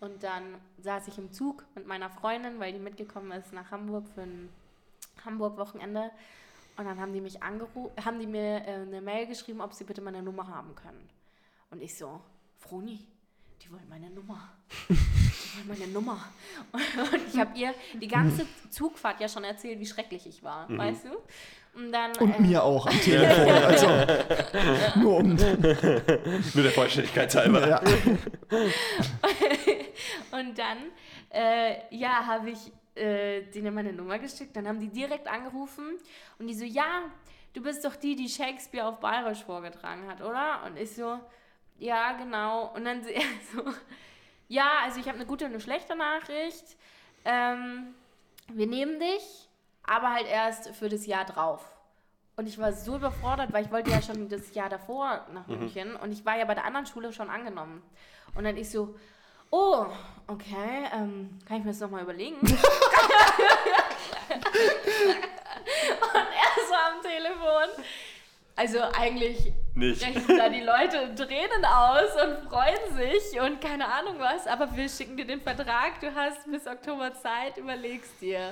Und dann saß ich im Zug mit meiner Freundin, weil die mitgekommen ist nach Hamburg für ein Hamburg-Wochenende. Und dann haben die mich angerufen, haben die mir äh, eine Mail geschrieben, ob sie bitte meine Nummer haben können. Und ich so, Froni, die wollen meine Nummer. meine Nummer. Und ich habe ihr die ganze Zugfahrt ja schon erzählt, wie schrecklich ich war, mhm. weißt du? Und, dann, und äh, mir auch am Telefon. <laughs> Also <laughs> nur um. nur der Vollständigkeit halber. Ja. <laughs> und dann, äh, ja, habe ich äh, denen meine Nummer geschickt. Dann haben die direkt angerufen und die so, ja, du bist doch die, die Shakespeare auf Bayerisch vorgetragen hat, oder? Und ich so, ja, genau. Und dann <laughs> so, ja, also ich habe eine gute und eine schlechte Nachricht. Ähm, wir nehmen dich, aber halt erst für das Jahr drauf. Und ich war so überfordert, weil ich wollte ja schon das Jahr davor nach mhm. München mhm. und ich war ja bei der anderen Schule schon angenommen. Und dann ich so, oh, okay, ähm, kann ich mir das nochmal überlegen? <laughs> und er so am Telefon. Also eigentlich nicht. Brechen da die Leute Tränen aus und freuen sich und keine Ahnung was, aber wir schicken dir den Vertrag, du hast bis Oktober Zeit, überlegst dir.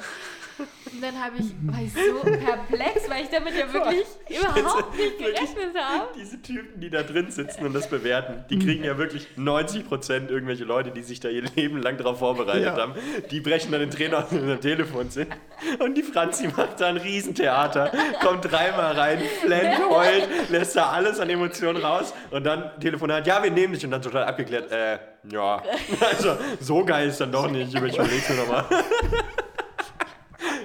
Und dann habe ich, war ich so perplex, weil ich damit ja wirklich Boah, überhaupt nicht gerechnet habe. Diese Typen, die da drin sitzen und das bewerten, die kriegen ja wirklich 90 Prozent irgendwelche Leute, die sich da ihr Leben lang darauf vorbereitet ja. haben. Die brechen dann den Trainer aus, wenn am Telefon sind. Und die Franzi macht da ein Riesentheater, kommt dreimal rein, flennt, heult, lässt da alles an Emotionen raus und dann Telefonat, ja, wir nehmen dich und dann total abgeklärt, äh, ja, <laughs> also so geil ist dann doch nicht, ich überleg's mir nochmal. <laughs>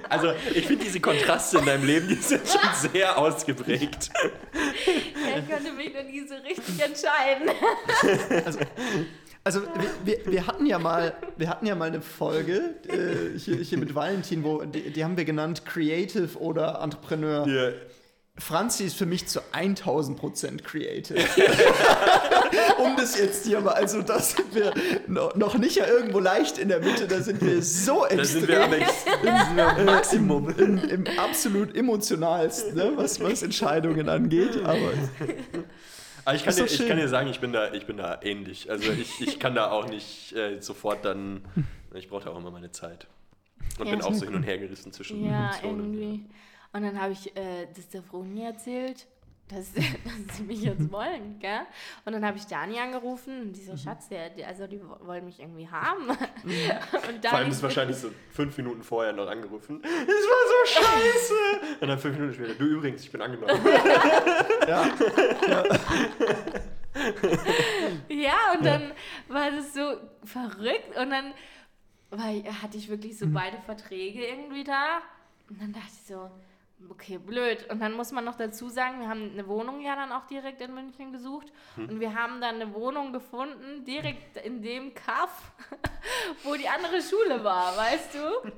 Also ich finde diese Kontraste in deinem Leben, die sind schon sehr ausgeprägt. Ja, ich konnte mich noch nie so richtig entscheiden. Also, also wir, wir, hatten ja mal, wir hatten ja mal eine Folge äh, hier, hier, mit Valentin, wo die, die, haben wir genannt Creative oder Entrepreneur. Yeah. Franzi ist für mich zu 1000 Prozent creative. <laughs> um das jetzt hier mal, also da sind wir noch nicht ja irgendwo leicht in der Mitte, da sind wir so extrem. Da sind wir am, Ex <laughs> im, Maximum. Im, im, im, absolut emotionalsten, ne, was, was Entscheidungen angeht. Aber, aber ich, kann dir, ich kann dir sagen, ich bin da, ich bin da ähnlich. Also ich, ich kann da auch nicht äh, sofort dann, ich brauche da auch immer meine Zeit. Und ja, bin auch so hin und her gerissen zwischen ja, Emotionen. Irgendwie. Und dann habe ich äh, das der Froni erzählt, dass, <laughs> dass sie mich jetzt <laughs> wollen, gell? Und dann habe ich Dani angerufen und die so, mhm. Schatz, die, also die wollen mich irgendwie haben. Mhm. <laughs> Und Vor allem ist wahrscheinlich so fünf Minuten vorher noch angerufen. Es war so scheiße. Und dann fünf Minuten später, du übrigens, ich bin angenommen. ja. ja. ja, und dann war das so verrückt und dann war, hatte ich wirklich so mhm. beide Verträge irgendwie da. Und dann dachte ich so, Okay, blöd. Und dann muss man noch dazu sagen, wir haben eine Wohnung ja dann auch direkt in München gesucht. Hm. Und wir haben dann eine Wohnung gefunden, direkt in dem Kaff, <laughs> wo die andere Schule war, weißt du?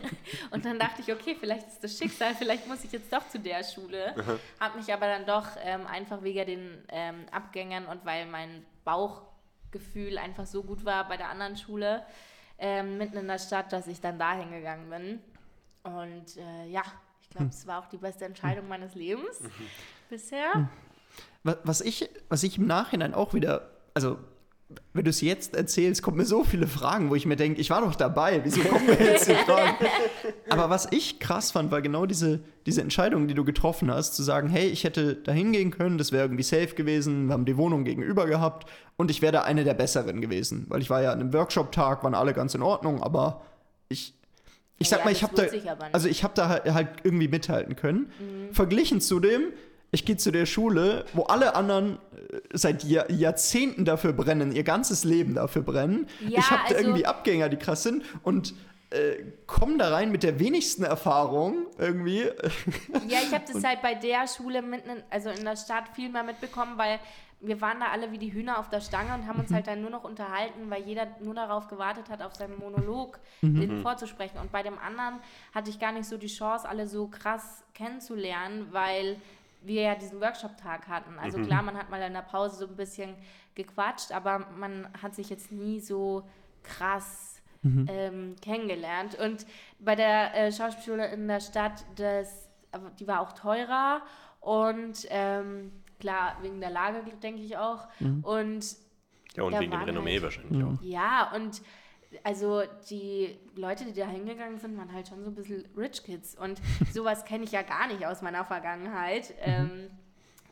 <laughs> und dann dachte ich, okay, vielleicht ist das Schicksal, vielleicht muss ich jetzt doch zu der Schule. Habe mich aber dann doch ähm, einfach wegen den ähm, Abgängern und weil mein Bauchgefühl einfach so gut war bei der anderen Schule, ähm, mitten in der Stadt, dass ich dann da hingegangen bin. Und äh, ja, glaube, es war auch die beste Entscheidung meines Lebens mhm. bisher. Hm. Was ich, was ich im Nachhinein auch wieder, also wenn du es jetzt erzählst, kommen mir so viele Fragen, wo ich mir denke, ich war doch dabei, wieso kommen mir jetzt die Fragen? <laughs> Aber was ich krass fand, war genau diese, diese Entscheidung, die du getroffen hast, zu sagen, hey, ich hätte da hingehen können, das wäre irgendwie safe gewesen, wir haben die Wohnung gegenüber gehabt und ich wäre da eine der Besseren gewesen. Weil ich war ja an einem Workshop-Tag, waren alle ganz in Ordnung, aber ich ich sag ja, mal, ich habe da, also ich habe da halt irgendwie mithalten können. Mhm. Verglichen zu dem, ich gehe zu der Schule, wo alle anderen äh, seit Jahr, Jahrzehnten dafür brennen, ihr ganzes Leben dafür brennen. Ja, ich habe also, da irgendwie Abgänger, die krass sind und äh, komme da rein mit der wenigsten Erfahrung irgendwie. Ja, ich habe <laughs> das halt bei der Schule mitten, in, also in der Stadt viel mehr mitbekommen, weil wir waren da alle wie die Hühner auf der Stange und haben uns mhm. halt dann nur noch unterhalten, weil jeder nur darauf gewartet hat, auf seinen Monolog mhm. den vorzusprechen. Und bei dem anderen hatte ich gar nicht so die Chance, alle so krass kennenzulernen, weil wir ja diesen Workshop-Tag hatten. Also mhm. klar, man hat mal in der Pause so ein bisschen gequatscht, aber man hat sich jetzt nie so krass mhm. ähm, kennengelernt. Und bei der äh, Schauspielschule in der Stadt, das, die war auch teurer und ähm, Klar, wegen der Lage, denke ich auch. Mhm. Und ja, und wegen dem Renommee halt, wahrscheinlich auch. Ja, und also die Leute, die da hingegangen sind, waren halt schon so ein bisschen Rich Kids. Und <laughs> sowas kenne ich ja gar nicht aus meiner Vergangenheit. Mhm. Ähm,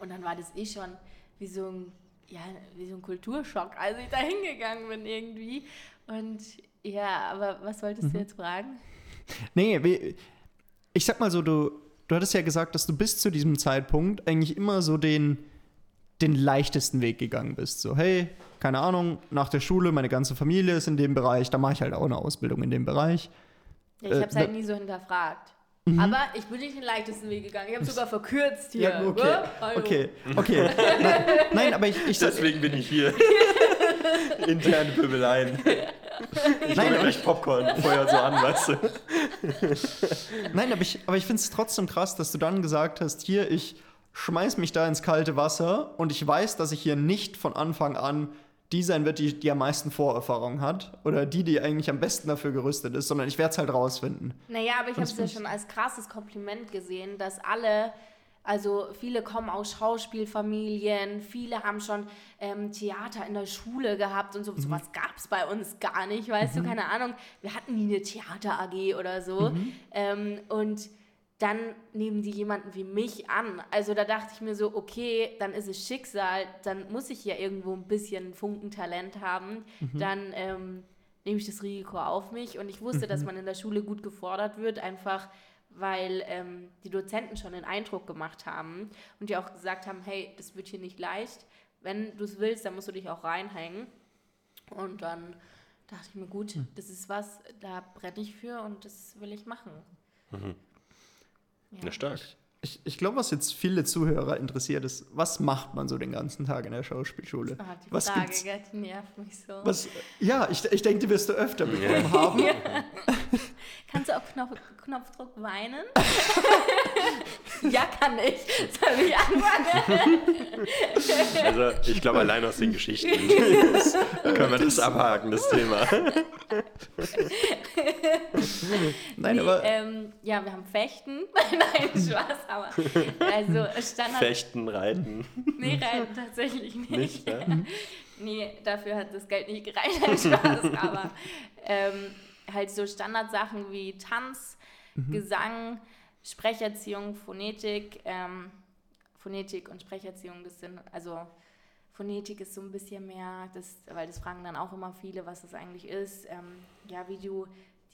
und dann war das eh schon wie so ein ja, wie so ein Kulturschock, als ich da hingegangen bin irgendwie. Und ja, aber was wolltest Mhm. du jetzt fragen? Nee, wie- ich sag mal so, du, du hattest ja gesagt, dass du bis zu diesem Zeitpunkt eigentlich immer so den, den leichtesten Weg gegangen bist. So, hey, keine Ahnung, nach der Schule, meine ganze Familie ist in dem Bereich, da mache ich halt auch eine Ausbildung in dem Bereich. Ja, ich Äh, habe es halt na- nie so hinterfragt. Aber ich bin nicht den leichtesten Weg gegangen. Ich habe sogar verkürzt hier. Ja, okay. Hallo. Okay, okay. Nein, nein, aber ich, ich Deswegen bin ich hier. <laughs> Interne Pöbeleien. Ich Nein, hole mir gleich Popcorn, feuer so an, weißt du. <laughs> Nein, aber ich, aber ich finde es trotzdem krass, dass du dann gesagt hast, hier, ich schmeiß mich da ins kalte Wasser und ich weiß, dass ich hier nicht von Anfang an die sein wird, die, die am meisten Vorerfahrung hat oder die, die eigentlich am besten dafür gerüstet ist, sondern ich werde es halt rausfinden. Naja, aber ich habe es ja schon als krasses Kompliment gesehen, dass alle, also viele kommen aus Schauspielfamilien, viele haben schon ähm, Theater in der Schule gehabt und so. Sowas gab es bei uns gar nicht, weißt du, keine Ahnung. Wir hatten nie eine Theater-AG oder so. Ähm, und dann nehmen die jemanden wie mich an. Also da dachte ich mir so, okay, dann ist es Schicksal, dann muss ich ja irgendwo ein bisschen Funkentalent haben. Dann ähm, nehme ich das Risiko auf mich. Und ich wusste, dass man in der Schule gut gefordert wird, einfach weil ähm, die Dozenten schon den Eindruck gemacht haben und die auch gesagt haben, hey, das wird hier nicht leicht. Wenn du es willst, dann musst du dich auch reinhängen. Und dann dachte ich mir, gut, das ist was, da brenne ich für und das will ich machen. Ja. Na stark. Ich, ich glaube, was jetzt viele Zuhörer interessiert ist, was macht man so den ganzen Tag in der Schauspielschule? Ah, die was Frage, gibt's? gell, die nervt mich so. Was, ja, ich, ich denke, die wirst du öfter bekommen haben. Ja. <laughs> Kannst du auf Knopf, Knopfdruck weinen? <laughs> ja, kann ich. Soll ich anfangen? Also ich glaube, allein aus den Geschichten <laughs> können wir das abhaken, das Thema. Nein, Nee, aber ähm, ja, wir haben Fechten. Nein, Spaß, aber <laughs> also Standard. Fechten, Reiten. Nee, reiten tatsächlich nicht. Nicht, ja? <laughs> nee, dafür hat das Geld nicht gereicht, Spaß, <laughs> aber ähm, halt so Standardsachen wie Tanz, Gesang, Sprecherziehung, Phonetik, ähm, Phonetik und Sprecherziehung, das sind, also Phonetik ist so ein bisschen mehr, das, weil das fragen dann auch immer viele, was das eigentlich ist. Ähm, ja, wie du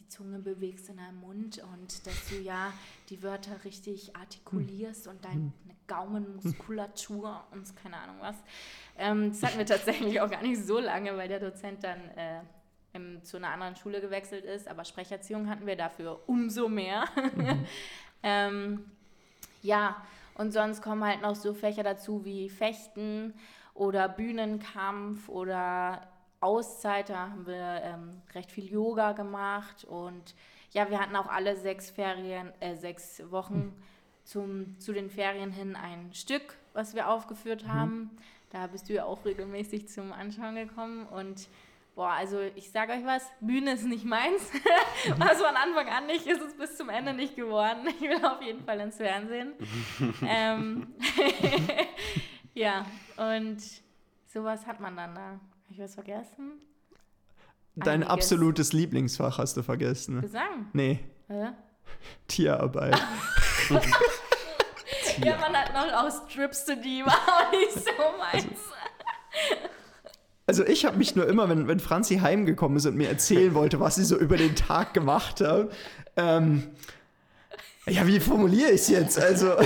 Zunge bewegst in deinem Mund und dass du ja die Wörter richtig artikulierst und deine Gaumenmuskulatur und keine Ahnung was. Ähm, das hatten wir tatsächlich auch gar nicht so lange, weil der Dozent dann äh, im, zu einer anderen Schule gewechselt ist, aber Sprecherziehung hatten wir dafür umso mehr. <laughs> ähm, ja, und sonst kommen halt noch so Fächer dazu wie Fechten oder Bühnenkampf oder Auszeit. Da haben wir ähm, recht viel Yoga gemacht und ja, wir hatten auch alle sechs Ferien, äh, sechs Wochen zum, zu den Ferien hin ein Stück, was wir aufgeführt haben. Da bist du ja auch regelmäßig zum Anschauen gekommen und Boah, also ich sage euch was, Bühne ist nicht meins. War es <laughs> von Anfang an nicht, ist es bis zum Ende nicht geworden. Ich will auf jeden Fall ins Fernsehen. ähm, <laughs> <laughs> ja, und sowas hat man dann da. Habe ich was vergessen? dein einiges. absolutes Lieblingsfach hast du vergessen. Gesang. Nee, Hä? Tierarbeit. <laughs> Ja, man hat noch auch Strips zu die, war auch nicht so meins. Also ich habe mich nur immer, wenn, wenn Franzi heimgekommen ist und mir erzählen wollte, was sie so über den Tag gemacht hat, ähm, ja, wie formuliere ich es jetzt? Also,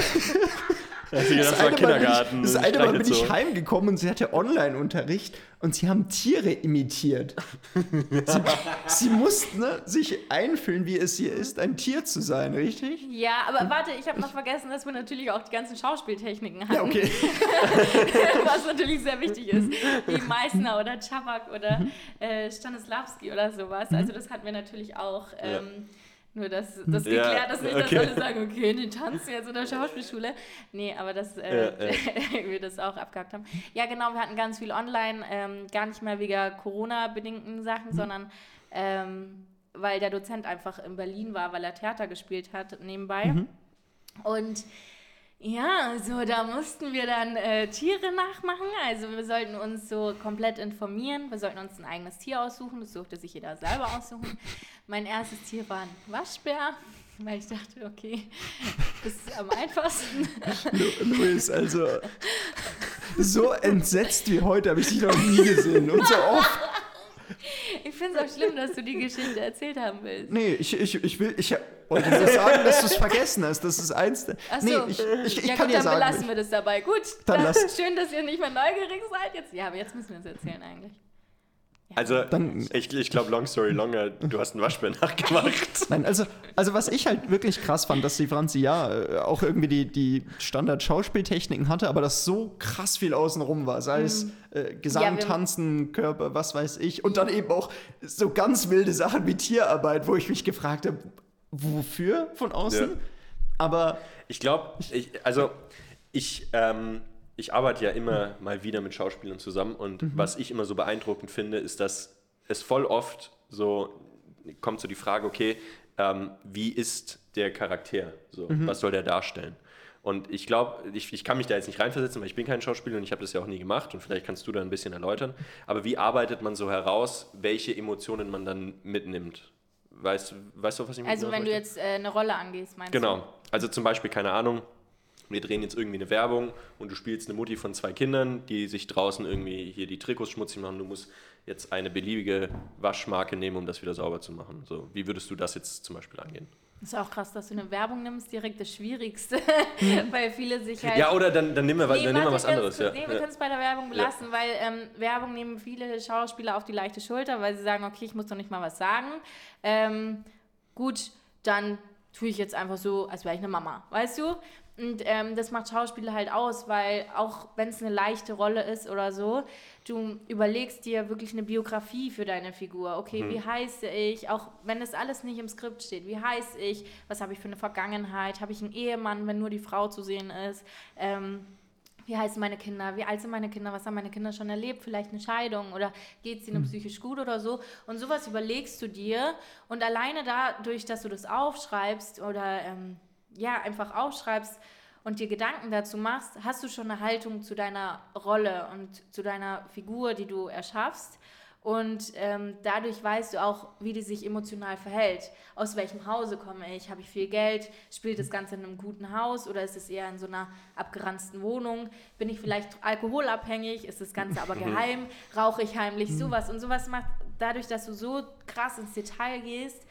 <laughs> Also, das, war eine Mal bin Kindergarten. ich, das eine Mal bin ich Streichelzoo. heimgekommen und sie hatte Online-Unterricht und sie haben Tiere imitiert. sie, sie mussten ne, sich einfühlen, wie es hier ist, ein Tier zu sein, richtig? Ja, aber warte, ich habe noch vergessen, dass wir natürlich auch die ganzen Schauspieltechniken hatten. Ja, okay. <laughs> was natürlich sehr wichtig ist, wie <laughs> Meißner oder Czabak oder äh, Stanislavski oder sowas. Also das hatten wir natürlich auch. Ähm, Nur, dass das Ja, geklärt ist nicht, okay. dass alle sagen, okay, die tanzen jetzt in der Schauspielschule. Nee, aber dass äh, Ja, <laughs> wir das auch abgehakt haben. Ja, genau, wir hatten ganz viel online, ähm, gar nicht mehr wegen Corona-bedingten Sachen, sondern ähm, weil der Dozent einfach in Berlin war, weil er Theater gespielt hat nebenbei. Und ja, so da mussten wir dann äh, Tiere nachmachen. Also wir sollten uns so komplett informieren. Wir sollten uns ein eigenes Tier aussuchen. Das durfte sich jeder selber aussuchen. Mein erstes Tier war ein Waschbär, weil ich dachte, okay, das ist am einfachsten. Lu- Luis, also so entsetzt wie heute habe ich dich noch nie gesehen. Und so oft. <laughs> Ich finde es auch schlimm, dass du die Geschichte erzählt haben willst. Nee, ich, ich, ich will, ich wollte nur sagen, dass du es vergessen hast. Das ist eins. der- Ach so. Nee, ich, ich, ich ja kann gut, dir dann sagen. belassen wir das dabei. Gut, Dann lass- schön, dass ihr nicht mehr neugierig seid. Jetzt, ja, aber jetzt müssen wir es erzählen eigentlich. Also, Dann- ich, ich glaube, long story longer, du hast ein Waschbär nachgemacht. <laughs> Nein, also, also was ich halt wirklich krass fand, dass die Franzi ja äh, auch irgendwie die, die Standard-Schauspieltechniken hatte, aber dass so krass viel außenrum war, sei es äh, Gesang, Ja, Tanzen, Körper, was weiß ich. Und dann eben auch so ganz wilde Sachen wie Tierarbeit, wo ich mich gefragt habe, wofür von außen? Ja. Aber Ich glaube, ich, also ich, ähm, ich arbeite ja immer mal wieder mit Schauspielern zusammen und was ich immer so beeindruckend finde, ist, dass es voll oft so kommt so die Frage, okay, ähm, wie ist der Charakter? So, Was soll der darstellen? Und ich glaube, ich, ich kann mich da jetzt nicht reinversetzen, weil ich bin kein Schauspieler und ich habe das ja auch nie gemacht und vielleicht kannst du da ein bisschen erläutern. Aber wie arbeitet man so heraus, welche Emotionen man dann mitnimmt? Weißt, weißt du, was ich Also, hinaus wenn du möchte? jetzt äh, eine Rolle angehst, meinst du? Genau. Also zum Beispiel, keine Ahnung, wir drehen jetzt irgendwie eine Werbung und du spielst eine Mutti von zwei Kindern, die sich draußen irgendwie hier die Trikots schmutzig machen. Du musst jetzt eine beliebige Waschmarke nehmen, um das wieder sauber zu machen. So, wie würdest du das jetzt zum Beispiel angehen? Ist auch krass, dass du eine Werbung nimmst, direkt das Schwierigste, <laughs> weil viele sich halt. Ja, oder dann, dann nehmen wir, Nee, dann nehmen wir was anderes. ganz Ja. kurz. Nee, wir können es bei der Werbung belassen, weil ähm, Werbung nehmen viele Schauspieler auf die leichte Schulter, weil sie sagen, okay, ich muss doch nicht mal was sagen. Ähm, gut, dann tue ich jetzt einfach so, als wäre ich eine Mama, weißt du? Und ähm, das macht Schauspieler halt aus, weil auch wenn es eine leichte Rolle ist oder so, du überlegst dir wirklich eine Biografie für deine Figur. Okay, wie heiße ich? Auch wenn das alles nicht im Skript steht. Wie heiße ich? Was habe ich für eine Vergangenheit? Habe ich einen Ehemann, wenn nur die Frau zu sehen ist? Ähm, wie heißen meine Kinder, wie alt sind meine Kinder, was haben meine Kinder schon erlebt, vielleicht eine Scheidung oder geht es ihnen psychisch gut oder so. Und sowas überlegst du dir und alleine dadurch, dass du das aufschreibst oder ähm, ja, einfach aufschreibst und dir Gedanken dazu machst, hast du schon eine Haltung zu deiner Rolle und zu deiner Figur, die du erschaffst. Und ähm, dadurch weißt du auch, wie die sich emotional verhält. Aus welchem Hause komme ich? Habe ich viel Geld? Spielt das Ganze in einem guten Haus oder ist es eher in so einer abgeranzten Wohnung? Bin ich vielleicht alkoholabhängig? Ist das Ganze aber <laughs> geheim? Rauche ich heimlich? Sowas. Und sowas macht dadurch, dass du so krass ins Detail gehst,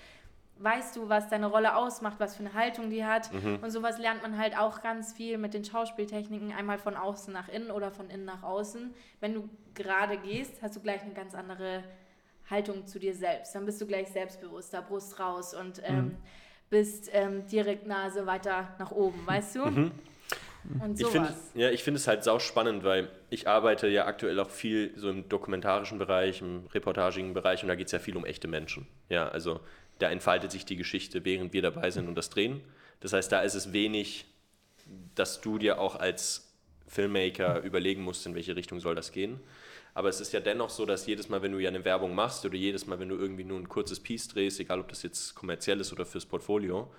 weißt du, was deine Rolle ausmacht, was für eine Haltung die hat. Und sowas lernt man halt auch ganz viel mit den Schauspieltechniken, einmal von außen nach innen oder von innen nach außen. Wenn du gerade gehst, hast du gleich eine ganz andere Haltung zu dir selbst. Dann bist du gleich selbstbewusster, Brust raus und ähm, bist ähm, direkt Nase weiter nach oben, weißt du? Und Ich finde sowas. ja, ich find es halt sau spannend, weil ich arbeite ja aktuell auch viel so im dokumentarischen Bereich, im reportagigen Bereich und da geht es ja viel um echte Menschen. Ja, also da entfaltet sich die Geschichte, während wir dabei sind und das drehen. Das heißt, da ist es wenig, dass du dir auch als Filmmaker überlegen musst, in welche Richtung soll das gehen. Aber es ist ja dennoch so, dass jedes Mal, wenn du ja eine Werbung machst oder jedes Mal, wenn du irgendwie nur ein kurzes Piece drehst, egal ob das jetzt kommerziell ist oder fürs Portfolio,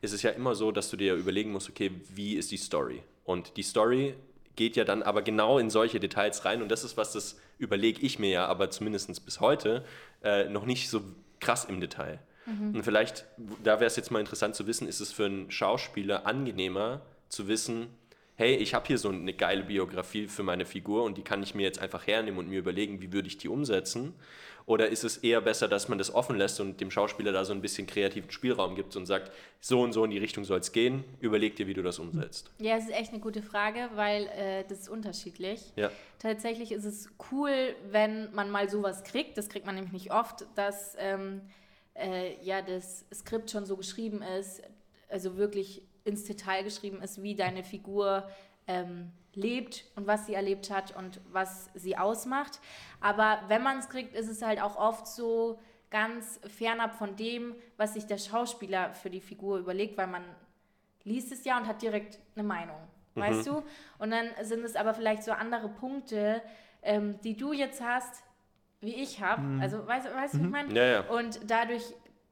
ist es ja immer so, dass du dir überlegen musst, okay, wie ist die Story? Und die Story geht ja dann aber genau in solche Details rein und das ist was, das überlege ich mir ja, aber zumindest bis heute äh, noch nicht so krass im Detail. Und vielleicht, da wäre es jetzt mal interessant zu wissen, ist es für einen Schauspieler angenehmer zu wissen, hey, ich habe hier so eine geile Biografie für meine Figur und die kann ich mir jetzt einfach hernehmen und mir überlegen, wie würde ich die umsetzen? Oder ist es eher besser, dass man das offen lässt und dem Schauspieler da so ein bisschen kreativen Spielraum gibt und sagt, so und so in die Richtung soll es gehen, überleg dir, wie du das umsetzt. Ja, es ist echt eine gute Frage, weil äh, das ist unterschiedlich. Ja. Tatsächlich ist es cool, wenn man mal sowas kriegt. Das kriegt man nämlich nicht oft, dass ähm, äh, ja das Skript schon so geschrieben ist, also wirklich ins Detail geschrieben ist, wie deine Figur ähm, lebt und was sie erlebt hat und was sie ausmacht. Aber wenn man es kriegt, ist es halt auch oft so ganz fernab von dem, was sich der Schauspieler für die Figur überlegt, weil man liest es ja und hat direkt eine Meinung, weißt du? Und dann sind es aber vielleicht so andere Punkte, ähm, die du jetzt hast, wie ich habe. Also, weißt, weißt du, wie ich meine? Ja, ja. Und dadurch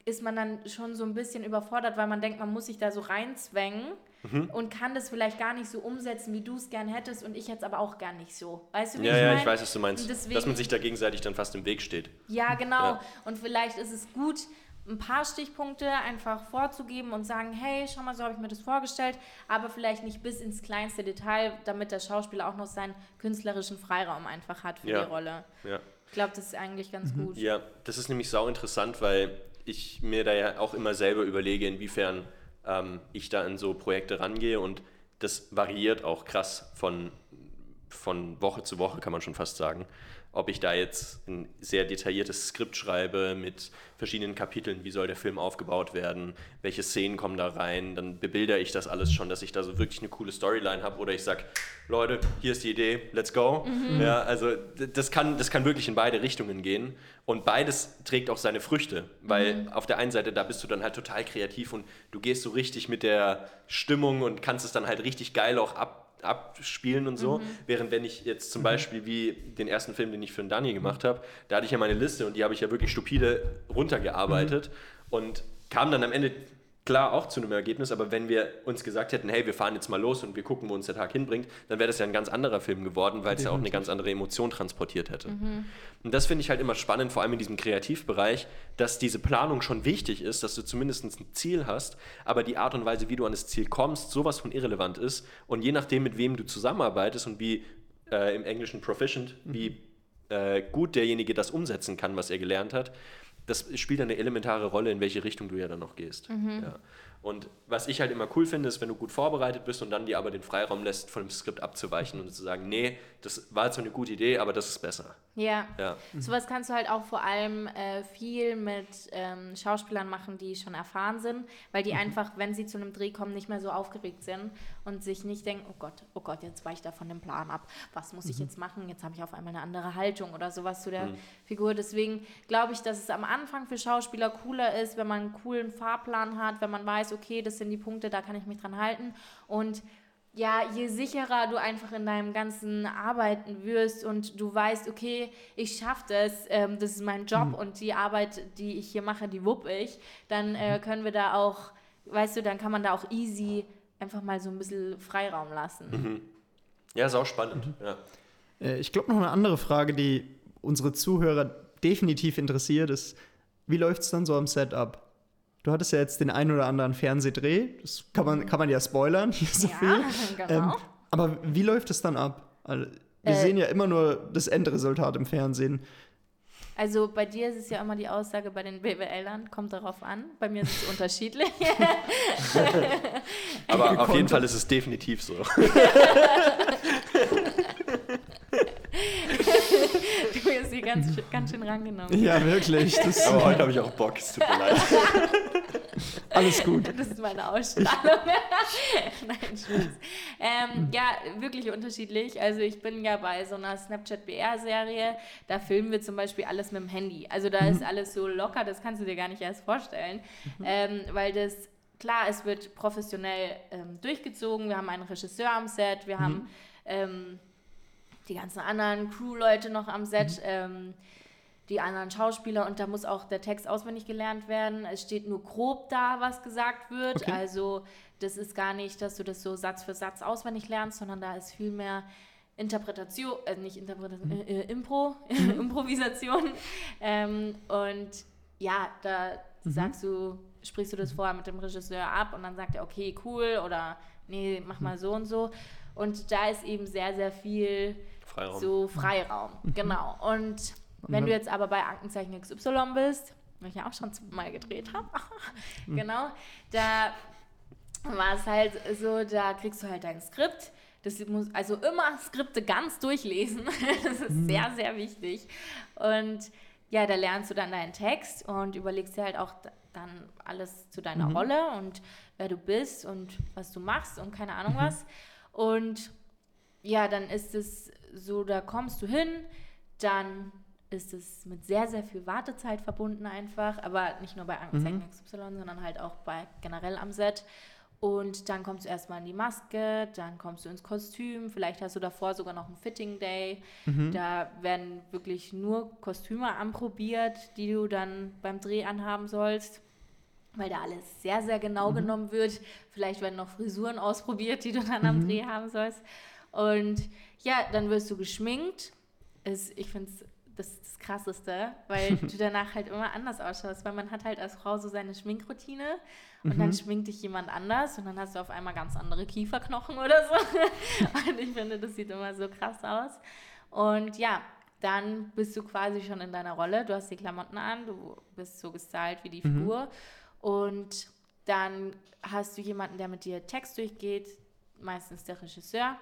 ist man dann schon so ein bisschen überfordert, weil man denkt, man muss sich da so reinzwängen Mhm. und kann das vielleicht gar nicht so umsetzen, wie du es gern hättest und ich jetzt aber auch gar nicht so. Weißt du, wie Ja, ich ja, meine? ich weiß, was du meinst. Und Dass deswegen- man sich da gegenseitig dann fast im Weg steht. Ja, genau. Ja. Und vielleicht ist es gut, ein paar Stichpunkte einfach vorzugeben und sagen, hey, schau mal, so habe ich mir das vorgestellt, aber vielleicht nicht bis ins kleinste Detail, damit der Schauspieler auch noch seinen künstlerischen Freiraum einfach hat für Ja. die Rolle. Ja. Ich glaube, das ist eigentlich ganz gut. Ja, das ist nämlich sau interessant, weil ich mir da ja auch immer selber überlege, inwiefern ähm, ich da in so Projekte rangehe und das variiert auch krass von, von Woche zu Woche, kann man schon fast sagen. Ob ich da jetzt ein sehr detailliertes Skript schreibe mit verschiedenen Kapiteln, wie soll der Film aufgebaut werden, welche Szenen kommen da rein, dann bebildere ich das alles schon, dass ich da so wirklich eine coole Storyline habe oder ich sage, Leute, hier ist die Idee, let's go. Ja, also das kann, das kann wirklich in beide Richtungen gehen und beides trägt auch seine Früchte, weil auf der einen Seite, da bist du dann halt total kreativ und du gehst so richtig mit der Stimmung und kannst es dann halt richtig geil auch ab, abspielen und so. Während wenn ich jetzt zum Beispiel wie den ersten Film, den ich für den Dani gemacht habe, da hatte ich ja meine Liste und die habe ich ja wirklich stupide runtergearbeitet und kam dann am Ende klar auch zu einem Ergebnis, aber wenn wir uns gesagt hätten, hey, wir fahren jetzt mal los und wir gucken, wo uns der Tag hinbringt, dann wäre das ja ein ganz anderer Film geworden, weil es ja auch eine ganz andere Emotion transportiert hätte. Und das finde ich halt immer spannend, vor allem in diesem Kreativbereich, dass diese Planung schon wichtig ist, dass du zumindest ein Ziel hast, aber die Art und Weise, wie du an das Ziel kommst, sowas von irrelevant ist. Und je nachdem, mit wem du zusammenarbeitest und wie äh, im Englischen proficient, wie äh, gut derjenige das umsetzen kann, was er gelernt hat, das spielt eine elementare Rolle, in welche Richtung du ja dann noch gehst. Ja. Und was ich halt immer cool finde, ist, wenn du gut vorbereitet bist und dann dir aber den Freiraum lässt, von dem Skript abzuweichen und zu sagen, nee, das war jetzt so eine gute Idee, aber das ist besser. Ja. Ja. Sowas kannst du halt auch vor allem äh, viel mit ähm, Schauspielern machen, die schon erfahren sind, weil die einfach, wenn sie zu einem Dreh kommen, nicht mehr so aufgeregt sind und sich nicht denken, oh Gott, oh Gott, jetzt weiche ich da von dem Plan ab. Was muss ich jetzt machen? Jetzt habe ich auf einmal eine andere Haltung oder sowas zu der Figur. Deswegen glaube ich, dass es am Anfang für Schauspieler cooler ist, wenn man einen coolen Fahrplan hat, wenn man weiß, okay, das sind die Punkte, da kann ich mich dran halten und ja, je sicherer du einfach in deinem ganzen Arbeiten wirst und du weißt, okay, ich schaffe das, ähm, das ist mein Job und die Arbeit, die ich hier mache, die wupp ich, dann äh, können wir da auch, weißt du, dann kann man da auch easy einfach mal so ein bisschen Freiraum lassen. Ja, ist auch spannend. Ja. Äh, Ich glaube, noch eine andere Frage, die unsere Zuhörer definitiv interessiert, ist, wie läuft es dann so am Setup? Du hattest ja jetzt den einen oder anderen Fernsehdreh, das kann man, kann man ja spoilern, <laughs> hier so Ja, viel. <laughs> genau. Ähm, aber wie läuft es dann ab? Also, wir Äh, sehen ja immer nur das Endresultat im Fernsehen. Also bei dir ist es ja immer die Aussage bei den BWLern, kommt darauf an. Bei mir ist es unterschiedlich. <laughs> Aber auf jeden. Fall ist es definitiv so. <laughs> <laughs> du hast sie ganz, schön- ganz schön rangenommen. Ja, wirklich. Das Aber heute habe ich auch Bock, es tut mir leid. <laughs> alles gut. Das ist meine Ausstrahlung. <laughs> Nein, Spaß. Ähm, ja, wirklich unterschiedlich. Also ich bin ja bei so einer Snapchat BR-Serie, da filmen wir zum Beispiel alles mit dem Handy. Also da ist alles so locker, das kannst du dir gar nicht erst vorstellen. Ähm, weil das, klar, es wird professionell ähm, durchgezogen. Wir haben einen Regisseur am Set, wir haben ähm, die ganzen anderen Crew-Leute noch am Set. Ähm, die anderen Schauspieler und da muss auch der Text auswendig gelernt werden. Es steht nur grob da, was gesagt wird. Okay. Also das ist gar nicht, dass du das so Satz für Satz auswendig lernst, sondern da ist viel mehr Interpretation, äh, nicht Interpretation, äh, äh, Impro, <laughs> Improvisation. Ähm, und ja, da sagst du, sprichst du das vorher mit dem Regisseur ab und dann sagt er, okay, cool oder nee, mach mal so und so. Und da ist eben sehr, sehr viel Freiraum. so Freiraum, genau. Und wenn du jetzt aber bei Aktenzeichen XY bist, was ich ja auch schon mal gedreht habe, <laughs> genau, da war es halt so, da kriegst du halt dein Skript. Das muss also immer Skripte ganz durchlesen. <laughs> Das ist sehr, sehr wichtig. Und ja, da lernst du dann deinen Text und überlegst dir halt auch dann alles zu deiner Rolle und wer du bist und was du machst und keine Ahnung was. Und ja, dann ist es so, da kommst du hin, dann ist es mit sehr, sehr viel Wartezeit verbunden einfach, aber nicht nur bei Aktenzeichen XY, sondern halt auch bei generell am Set. Und dann kommst du erstmal in die Maske, dann kommst du ins Kostüm, vielleicht hast du davor sogar noch einen Fitting Day. Da werden wirklich nur Kostüme anprobiert, die du dann beim Dreh anhaben sollst weil da alles sehr, sehr genau genommen wird. Vielleicht werden noch Frisuren ausprobiert, die du dann am Dreh haben sollst. Und ja, dann wirst du geschminkt. Es, ich finde es das ist das Krasseste, weil <laughs> du danach halt immer anders ausschaust, weil man hat halt als Frau so seine Schminkroutine und mhm. dann schminkt dich jemand anders und dann hast du auf einmal ganz andere Kieferknochen oder so. <laughs> und ich finde, das sieht immer so krass aus. Und ja, dann bist du quasi schon in deiner Rolle. Du hast die Klamotten an, du bist so gestylt wie die mhm. Figur. Und dann hast du jemanden, der mit dir Text durchgeht, meistens der Regisseur.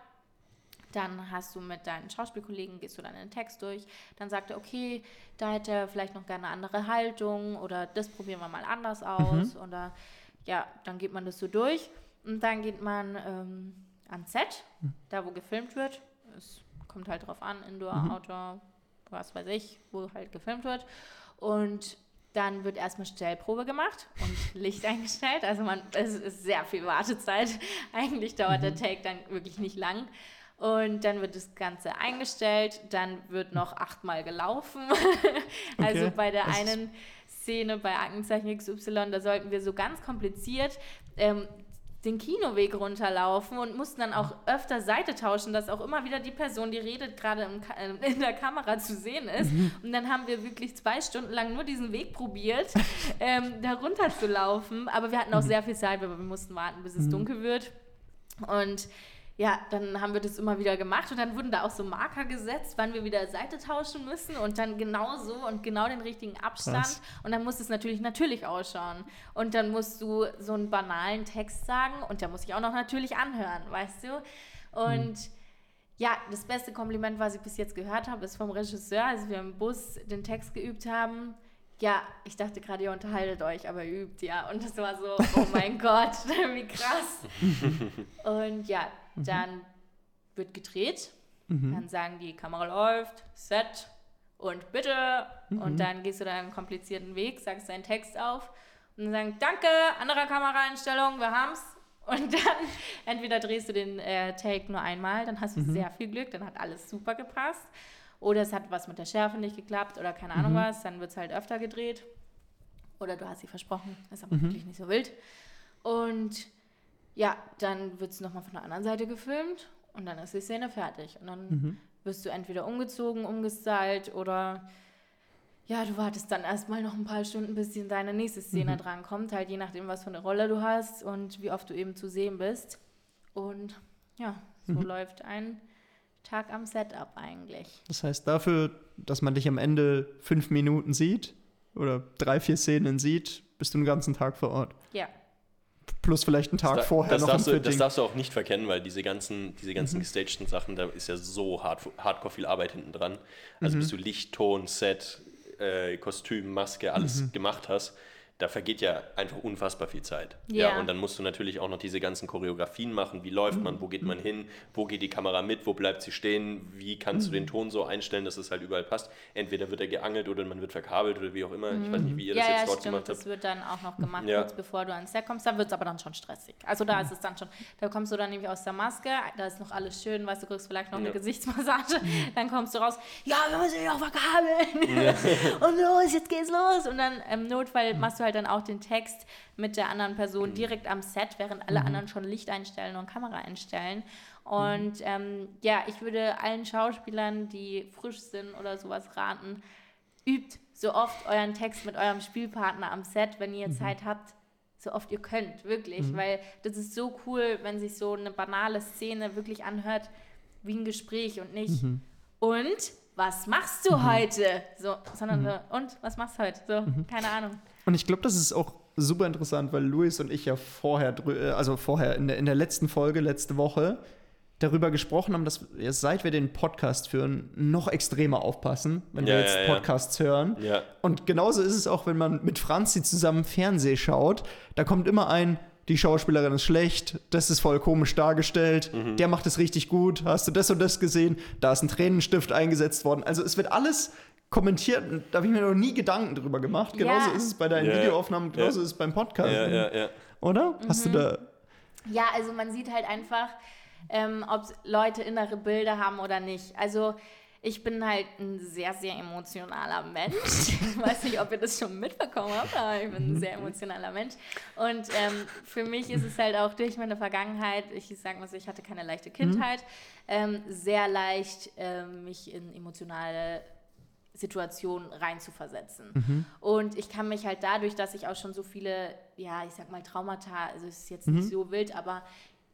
Dann hast du mit deinen Schauspielkollegen, gehst du dann den Text durch. Dann sagt er, okay, da hätte er vielleicht noch gerne eine andere Haltung oder das probieren wir mal anders aus. Mhm. Oder ja, dann geht man das so durch. Und dann geht man ähm, ans Set, mhm. da wo gefilmt wird. Es kommt halt drauf an, Indoor, mhm. Outdoor, was weiß ich, wo halt gefilmt wird. Und dann wird erstmal Stellprobe gemacht und <laughs> Licht eingestellt. Also man, es ist sehr viel Wartezeit. <laughs> Eigentlich dauert mhm. der Take dann wirklich nicht lang. Und dann wird das Ganze eingestellt, dann wird noch achtmal gelaufen. <laughs> also okay. bei der einen Szene bei Aktenzeichen XY, da sollten wir so ganz kompliziert ähm, den Kinoweg runterlaufen und mussten dann auch öfter Seite tauschen, dass auch immer wieder die Person, die redet, gerade äh, in der Kamera zu sehen ist. Mhm. Und dann haben wir wirklich zwei Stunden lang nur diesen Weg probiert, <laughs> ähm, da runter zu laufen. Aber wir hatten auch mhm. sehr viel Zeit, weil wir mussten warten, bis es mhm. dunkel wird. Und ja, dann haben wir das immer wieder gemacht und dann wurden da auch so Marker gesetzt, wann wir wieder Seite tauschen müssen und dann genau so und genau den richtigen Abstand. Krass. Und dann muss es natürlich natürlich ausschauen. Und dann musst du so einen banalen Text sagen und der muss ich auch noch natürlich anhören, weißt du? Und hm. ja, das beste Kompliment, was ich bis jetzt gehört habe, ist vom Regisseur, als wir im Bus den Text geübt haben. Ja, ich dachte gerade, ihr unterhaltet euch, aber ihr übt ja. Und das war so, oh mein <laughs> Gott, <laughs> wie krass. <laughs> Und ja, Mhm. Dann wird gedreht, mhm. dann sagen die, Kamera läuft, Set und bitte. Mhm. Und dann gehst du da einen komplizierten Weg, sagst deinen Text auf und dann sagen, danke, andere Kameraeinstellung, wir haben's. Und <laughs> dann entweder drehst du den äh, Take nur einmal, dann hast du mhm. sehr viel Glück, dann hat alles super gepasst. Oder es hat was mit der Schärfe nicht geklappt oder keine Ahnung mhm. was, dann wird es halt öfter gedreht. Oder du hast sie versprochen, ist aber wirklich nicht so wild. Und ja, dann wird es nochmal von der anderen Seite gefilmt und dann ist die Szene fertig. Und dann mhm. wirst du entweder umgezogen, umgestylt oder ja, du wartest dann erstmal noch ein paar Stunden, bis in deine nächste Szene mhm. drankommt, halt je nachdem, was für eine Rolle du hast und wie oft du eben zu sehen bist. Und ja, so mhm. läuft ein Tag am Setup eigentlich. Das heißt, dafür, dass man dich am Ende fünf Minuten sieht oder drei, vier Szenen sieht, bist du den ganzen Tag vor Ort. Ja plus vielleicht einen Tag das, vorher das noch darfst ein du, Das darfst du auch nicht verkennen, weil diese ganzen, diese ganzen mhm. gestagten Sachen, da ist ja so hard, hardcore viel Arbeit hinten dran. Also mhm. bis du Licht, Ton, Set, äh, Kostüm, Maske, alles mhm. gemacht hast, da vergeht ja einfach unfassbar viel Zeit. Ja. ja. Und dann musst du natürlich auch noch diese ganzen Choreografien machen. Wie läuft man? Wo geht man hin? Wo geht die Kamera mit? Wo bleibt sie stehen? Wie kannst du den Ton so einstellen, dass es halt überall passt? Entweder wird er geangelt oder man wird verkabelt oder wie auch immer. Ich weiß nicht, wie ihr ja, das jetzt ja, dort stimmt. gemacht habt. Das wird dann auch noch gemacht, ja. kurz bevor du ans Set kommst. Da wird es aber dann schon stressig. Also da ist es dann schon, da kommst du dann nämlich aus der Maske, da ist noch alles schön, weißt du, kriegst vielleicht noch eine Gesichtsmassage. Dann kommst du raus, ja, wir müssen dich auch verkabeln. <laughs> Und los, jetzt geht's los. Und dann im Notfall machst du halt dann auch den Text mit der anderen Person direkt am Set, während alle mhm. anderen schon Licht einstellen und Kamera einstellen. Und mhm. ähm, ja, ich würde allen Schauspielern, die frisch sind oder sowas raten, übt so oft euren Text mit eurem Spielpartner am Set, wenn ihr mhm. Zeit habt, so oft ihr könnt, wirklich, mhm. weil das ist so cool, wenn sich so eine banale Szene wirklich anhört wie ein Gespräch und nicht mhm. und was machst du mhm. heute? So, sondern so, und was machst du heute? So, keine Ahnung. Und ich glaube, das ist auch super interessant, weil Luis und ich ja vorher, äh, also vorher in der, in der letzten Folge, letzte Woche, darüber gesprochen haben, dass wir, seit wir den Podcast führen, noch extremer aufpassen, wenn ja, wir jetzt ja, Podcasts ja. hören. Und genauso ist es auch, wenn man mit Franzi zusammen Fernseh schaut. Da kommt immer ein, die Schauspielerin ist schlecht, das ist voll komisch dargestellt, mhm. der macht es richtig gut, hast du das und das gesehen, da ist ein Tränenstift eingesetzt worden. Also es wird alles kommentiert. Da habe ich mir noch nie Gedanken drüber gemacht. Genauso ja. ist es bei deinen yeah. Videoaufnahmen, genauso yeah. ist es beim Podcast. Ja, ja, ja. Oder? Mhm. Hast du da. Ja, also man sieht halt einfach, ähm, ob Leute innere Bilder haben oder nicht. Also ich bin halt ein sehr, sehr emotionaler Mensch. <laughs> Ich weiß nicht, ob ihr das schon mitbekommen habt, aber ich bin ein sehr emotionaler Mensch. Und ähm, für mich ist es halt auch durch meine Vergangenheit, ich sage mal so, ich hatte keine leichte Kindheit, mhm. ähm, sehr leicht, ähm, mich in emotionale Situation reinzuversetzen. Und ich kann mich halt dadurch, dass ich auch schon so viele, ja, ich sag mal Traumata, also es ist jetzt nicht so wild, aber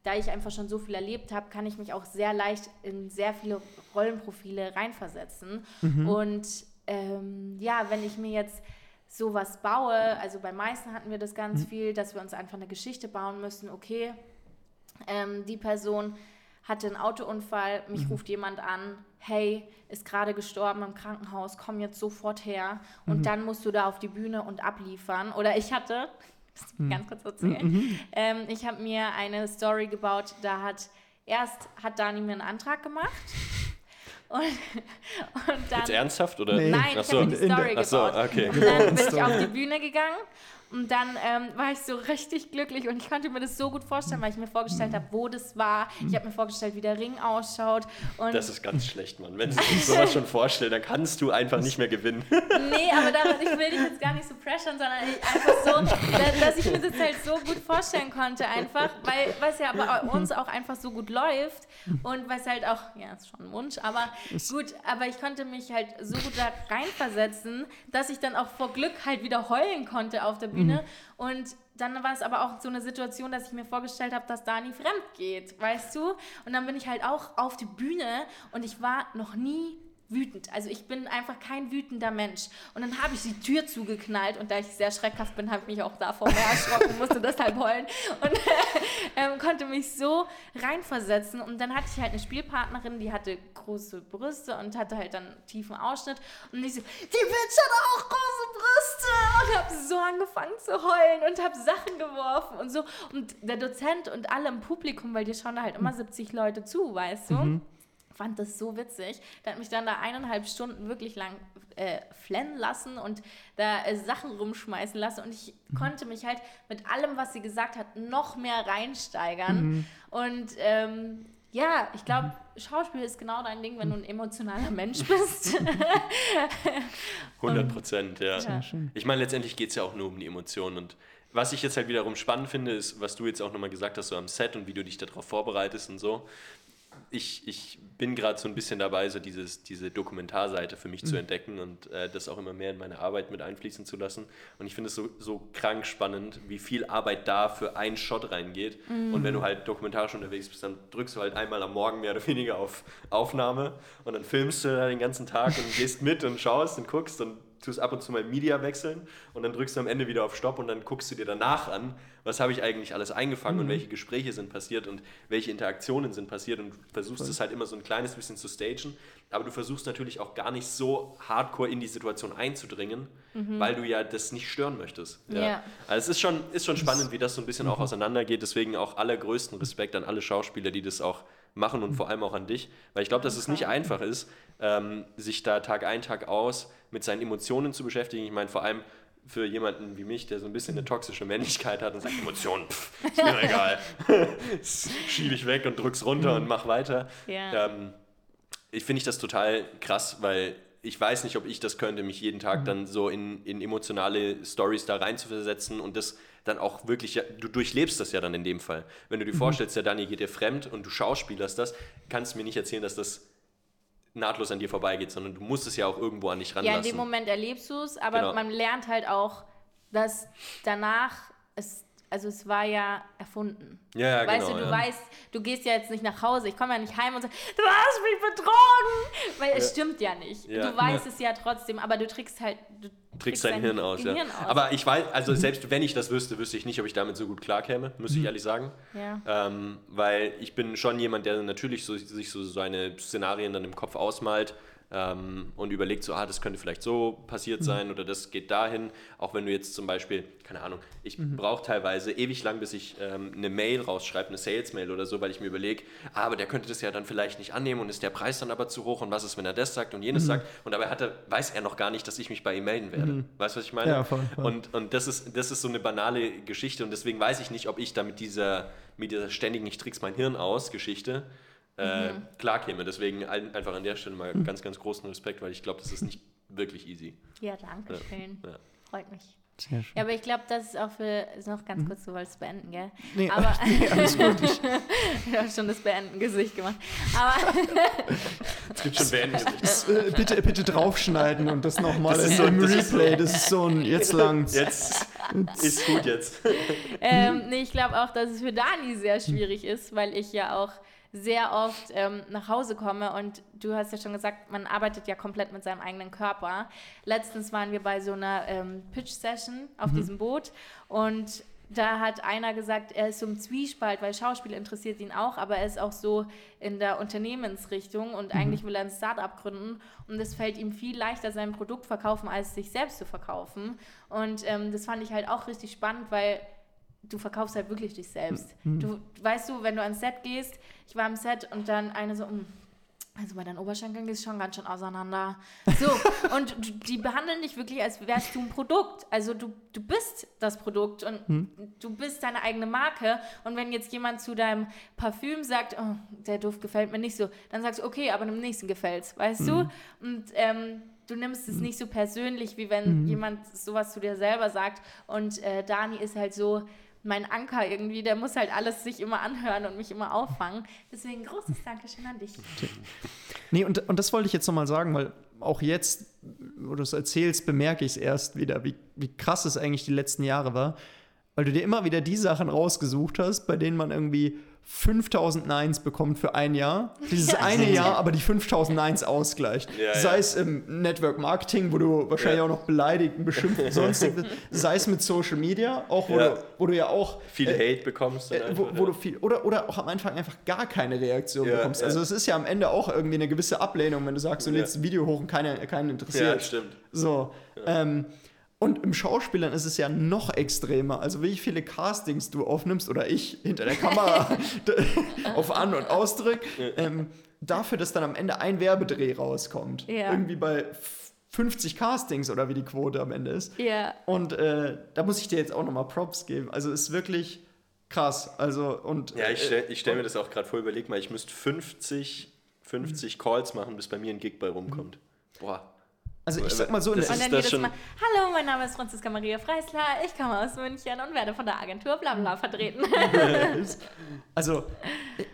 da ich einfach schon so viel erlebt habe, kann ich mich auch sehr leicht in sehr viele Rollenprofile reinversetzen. Und ähm, ja, wenn ich mir jetzt sowas baue, also bei meisten hatten wir das ganz viel, dass wir uns einfach eine Geschichte bauen müssen, okay, ähm, die Person hatte einen Autounfall, mich ruft jemand an, hey, ist gerade gestorben im Krankenhaus, komm jetzt sofort her und dann musst du da auf die Bühne und abliefern. Oder ich hatte, <laughs> das ganz kurz erzählen, ähm, ich habe mir eine Story gebaut, da hat erst hat Dani mir einen Antrag gemacht <laughs> und, und dann Jetzt ernsthaft oder? Nee. Nein, ich so. habe mir die Story Ach so, gebaut. okay. Und dann <laughs> bin ich auf die Bühne gegangen und dann ähm, war ich so richtig glücklich und ich konnte mir das so gut vorstellen, weil ich mir vorgestellt habe, wo das war. Ich habe mir vorgestellt, wie der Ring ausschaut. Und Das ist ganz schlecht, Mann. Wenn du sich sowas schon vorstellst, dann kannst du einfach nicht mehr gewinnen. nee, aber daran, ich will dich jetzt gar nicht so pressern, sondern ich einfach so, da- dass ich mir das halt so gut vorstellen konnte, einfach, weil weil es ja bei uns auch einfach so gut läuft und weil es halt auch, ja, ist schon ein Wunsch, aber gut, aber ich konnte mich halt so gut da reinversetzen, dass ich dann auch vor Glück halt wieder heulen konnte auf der Bühne und dann war es aber auch so eine Situation, dass ich mir vorgestellt habe, dass Dani fremd geht, weißt du? Und dann bin ich halt auch auf die Bühne und ich war noch nie wütend. Also ich bin einfach kein wütender Mensch. Und dann habe ich die Tür zugeknallt und da ich sehr schreckhaft bin, habe ich mich auch davor mehr erschrocken, <laughs> musste deshalb heulen und <laughs> ähm, konnte mich so reinversetzen. Und dann hatte ich halt eine Spielpartnerin, die hatte große Brüste und hatte halt dann tiefen Ausschnitt. Und ich so, die Bitch hat auch große Brüste! Und habe so angefangen zu heulen und habe Sachen geworfen und so. Und der Dozent und alle im Publikum, weil dir schauen da halt immer 70 Leute zu, weißt du? Fand das so witzig. Der hat mich dann da eineinhalb Stunden wirklich lang äh, flennen lassen und da äh, Sachen rumschmeißen lassen und ich konnte mich halt mit allem, was sie gesagt hat, noch mehr reinsteigern. Und ähm, ja, ich glaube, Schauspiel ist genau dein Ding, wenn du ein emotionaler Mensch bist. <laughs> 100 Prozent, ja. Ja. Ich meine, letztendlich geht es ja auch nur um die Emotionen. Und was ich jetzt halt wiederum spannend finde, ist, was du jetzt auch nochmal gesagt hast, so am Set und wie du dich darauf vorbereitest und so. Ich, ich bin gerade so ein bisschen dabei, so dieses, diese Dokumentarseite für mich zu entdecken und äh, das auch immer mehr in meine Arbeit mit einfließen zu lassen. Und ich finde es so, so krank spannend, wie viel Arbeit da für einen Shot reingeht. Und wenn du halt dokumentarisch unterwegs bist, dann drückst du halt einmal am Morgen mehr oder weniger auf Aufnahme und dann filmst du da den ganzen Tag und gehst mit und schaust und guckst und tust ab und zu mal Media wechseln und dann drückst du am Ende wieder auf Stopp und dann guckst du dir danach an, was habe ich eigentlich alles eingefangen und welche Gespräche sind passiert und welche Interaktionen sind passiert und du versuchst es halt immer so ein kleines bisschen zu stagen, aber du versuchst natürlich auch gar nicht so hardcore in die Situation einzudringen, weil du ja das nicht stören möchtest. Ja. Also es ist schon, ist schon spannend, wie das so ein bisschen auch auseinandergeht, deswegen auch allergrößten Respekt an alle Schauspieler, die das auch machen und vor allem auch an dich, weil ich glaube, dass es nicht einfach ist, ähm, sich da Tag ein, Tag aus mit seinen Emotionen zu beschäftigen. Ich meine, vor allem für jemanden wie mich, der so ein bisschen eine toxische Männlichkeit hat und sagt, Emotionen, pff, ist mir <laughs> egal. <laughs> Schiebe ich weg und drück's runter und mach weiter. Ja. Ähm, ich finde ich das total krass, weil ich weiß nicht, ob ich das könnte, mich jeden Tag dann so in, in emotionale Stories da reinzuversetzen und das dann auch wirklich, ja, du durchlebst das ja dann in dem Fall. Wenn du dir vorstellst, der Dani geht dir fremd und du schauspielerst das, kannst du mir nicht erzählen, dass das nahtlos an dir vorbeigeht, sondern du musst es ja auch irgendwo an dich Ja, in ranlassen. dem Moment erlebst du es, aber Genau. man lernt halt auch, dass danach es, also es war ja erfunden. Ja, ja, weißt genau, du, du ja. weißt, du gehst ja jetzt nicht nach Hause, ich komme ja nicht heim und sage, du hast mich betrogen, weil es stimmt ja nicht. Ja. Du weißt es ja trotzdem, aber du trickst halt, du trickst dein Hirn aus, ja. Gehirn aus. Aber ich weiß, also selbst wenn ich das wüsste, wüsste ich nicht, ob ich damit so gut klarkäme, muss ich ehrlich sagen. Ja. Ähm, weil ich bin schon jemand, der natürlich so, sich so seine Szenarien dann im Kopf ausmalt ähm, und überlegt so, ah, das könnte vielleicht so passiert sein oder das geht dahin. Auch wenn du jetzt zum Beispiel, keine Ahnung, ich brauche teilweise ewig lang, bis ich ähm, eine Mail rausschreibe, eine Sales-Mail oder so, weil ich mir überlege, ah, aber der könnte das ja dann vielleicht nicht annehmen und ist der Preis dann aber zu hoch und was ist, wenn er das sagt und jenes sagt und dabei hat er, weiß er noch gar nicht, dass ich mich bei ihm melden werde. Weißt du, was ich meine? Ja, voll, voll. Und, und das, ist, das ist so eine banale Geschichte und deswegen weiß ich nicht, ob ich da mit dieser, mit dieser ständigen Ich trick's mein Hirn aus Geschichte äh, klar käme. Deswegen ein, einfach an der Stelle mal ganz, ganz großen Respekt, weil ich glaube, das ist nicht wirklich easy. Ja, danke schön. Ja. Freut mich. Sehr schön. Ja, aber ich glaube, das ist auch für, ist noch ganz kurz, du wolltest beenden, gell? Nee, Aber <laughs> nee, alles gut. Ich, <laughs> habe schon das Beenden-Gesicht gemacht. Aber <laughs> Es gibt schon das, äh, bitte, bitte draufschneiden und das nochmal ist so- so- Replay. Das ist so ein, jetzt langt's. Jetzt ist gut jetzt. ähm, nee, ich glaube auch, dass es für Dani sehr schwierig ist, weil ich ja auch sehr oft ähm, nach Hause komme und du hast ja schon gesagt, man arbeitet ja komplett mit seinem eigenen Körper. Letztens waren wir bei so einer ähm, Pitch-Session auf diesem Boot und da hat einer gesagt, er ist so im Zwiespalt, weil Schauspiel interessiert ihn auch, aber er ist auch so in der Unternehmensrichtung und eigentlich will er ein Start-up gründen und es fällt ihm viel leichter, sein Produkt verkaufen, als sich selbst zu verkaufen. Und ähm, das fand ich halt auch richtig spannend, weil du verkaufst halt wirklich dich selbst. Du weißt du, wenn du ans Set gehst, ich war am Set und dann eine so, "Mm, also bei deinen Oberschenkeln geht es schon ganz schön auseinander. So, <laughs> und du- die behandeln dich wirklich, als wärst du ein Produkt. Also du, du bist das Produkt und du bist deine eigene Marke. Und wenn jetzt jemand zu deinem Parfüm sagt, oh, der Duft gefällt mir nicht so, dann sagst du, okay, aber dem nächsten gefällt's, weißt du? Und ähm, du nimmst es nicht so persönlich, wie wenn jemand sowas zu dir selber sagt. Und äh, Dani ist halt so mein Anker irgendwie, der muss halt alles sich immer anhören und mich immer auffangen. Deswegen großes Dankeschön an dich. Nee, und, und das wollte ich jetzt nochmal sagen, weil auch jetzt, wo du es erzählst, bemerke ich es erst wieder, wie, wie krass es eigentlich die letzten Jahre war. Weil du dir immer wieder die Sachen rausgesucht hast, bei denen man irgendwie 5000 Nines bekommt für ein Jahr. Dieses Ja, eine. Jahr aber die 5000 Nines ausgleicht. Ja, sei ja. es im Network Marketing, wo du wahrscheinlich Ja. auch noch beleidigt, beschimpft <laughs> und sonstiges, sei es mit Social Media, auch wo, Ja. du, wo du ja auch Viel äh, Hate bekommst. äh, wo, einfach, wo ja. du viel oder, oder auch am Anfang einfach gar keine Reaktion Ja, bekommst. ja. Also es ist ja am Ende auch irgendwie eine gewisse Ablehnung, wenn du sagst, du Ja. lädst ein Video hoch und keiner, keinen ja, interessiert. stimmt. so. Ähm, und im Schauspielern ist es ja noch extremer. Also wie viele Castings du aufnimmst oder ich hinter der Kamera <laughs> <laughs> auf An- und Ausdrück, ähm, dafür, dass dann am Ende ein Werbedreh rauskommt. Ja. Irgendwie bei f- 50 Castings oder wie die Quote am Ende ist. Ja. Und äh, da muss ich dir jetzt auch nochmal Props geben. Also ist wirklich krass. Also und Ja, ich äh, stelle stell mir das auch gerade vor, überleg mal, ich müsste 50, Mhm. 50 Calls machen, bis bei mir ein Gig bei rumkommt. Boah. Also ich sag mal so, in Das der, Und ist dann das jedes schon- Mal, hallo, mein Name ist Franziska Maria Freisler, ich komme aus München und werde von der Agentur bla bla vertreten. <laughs> also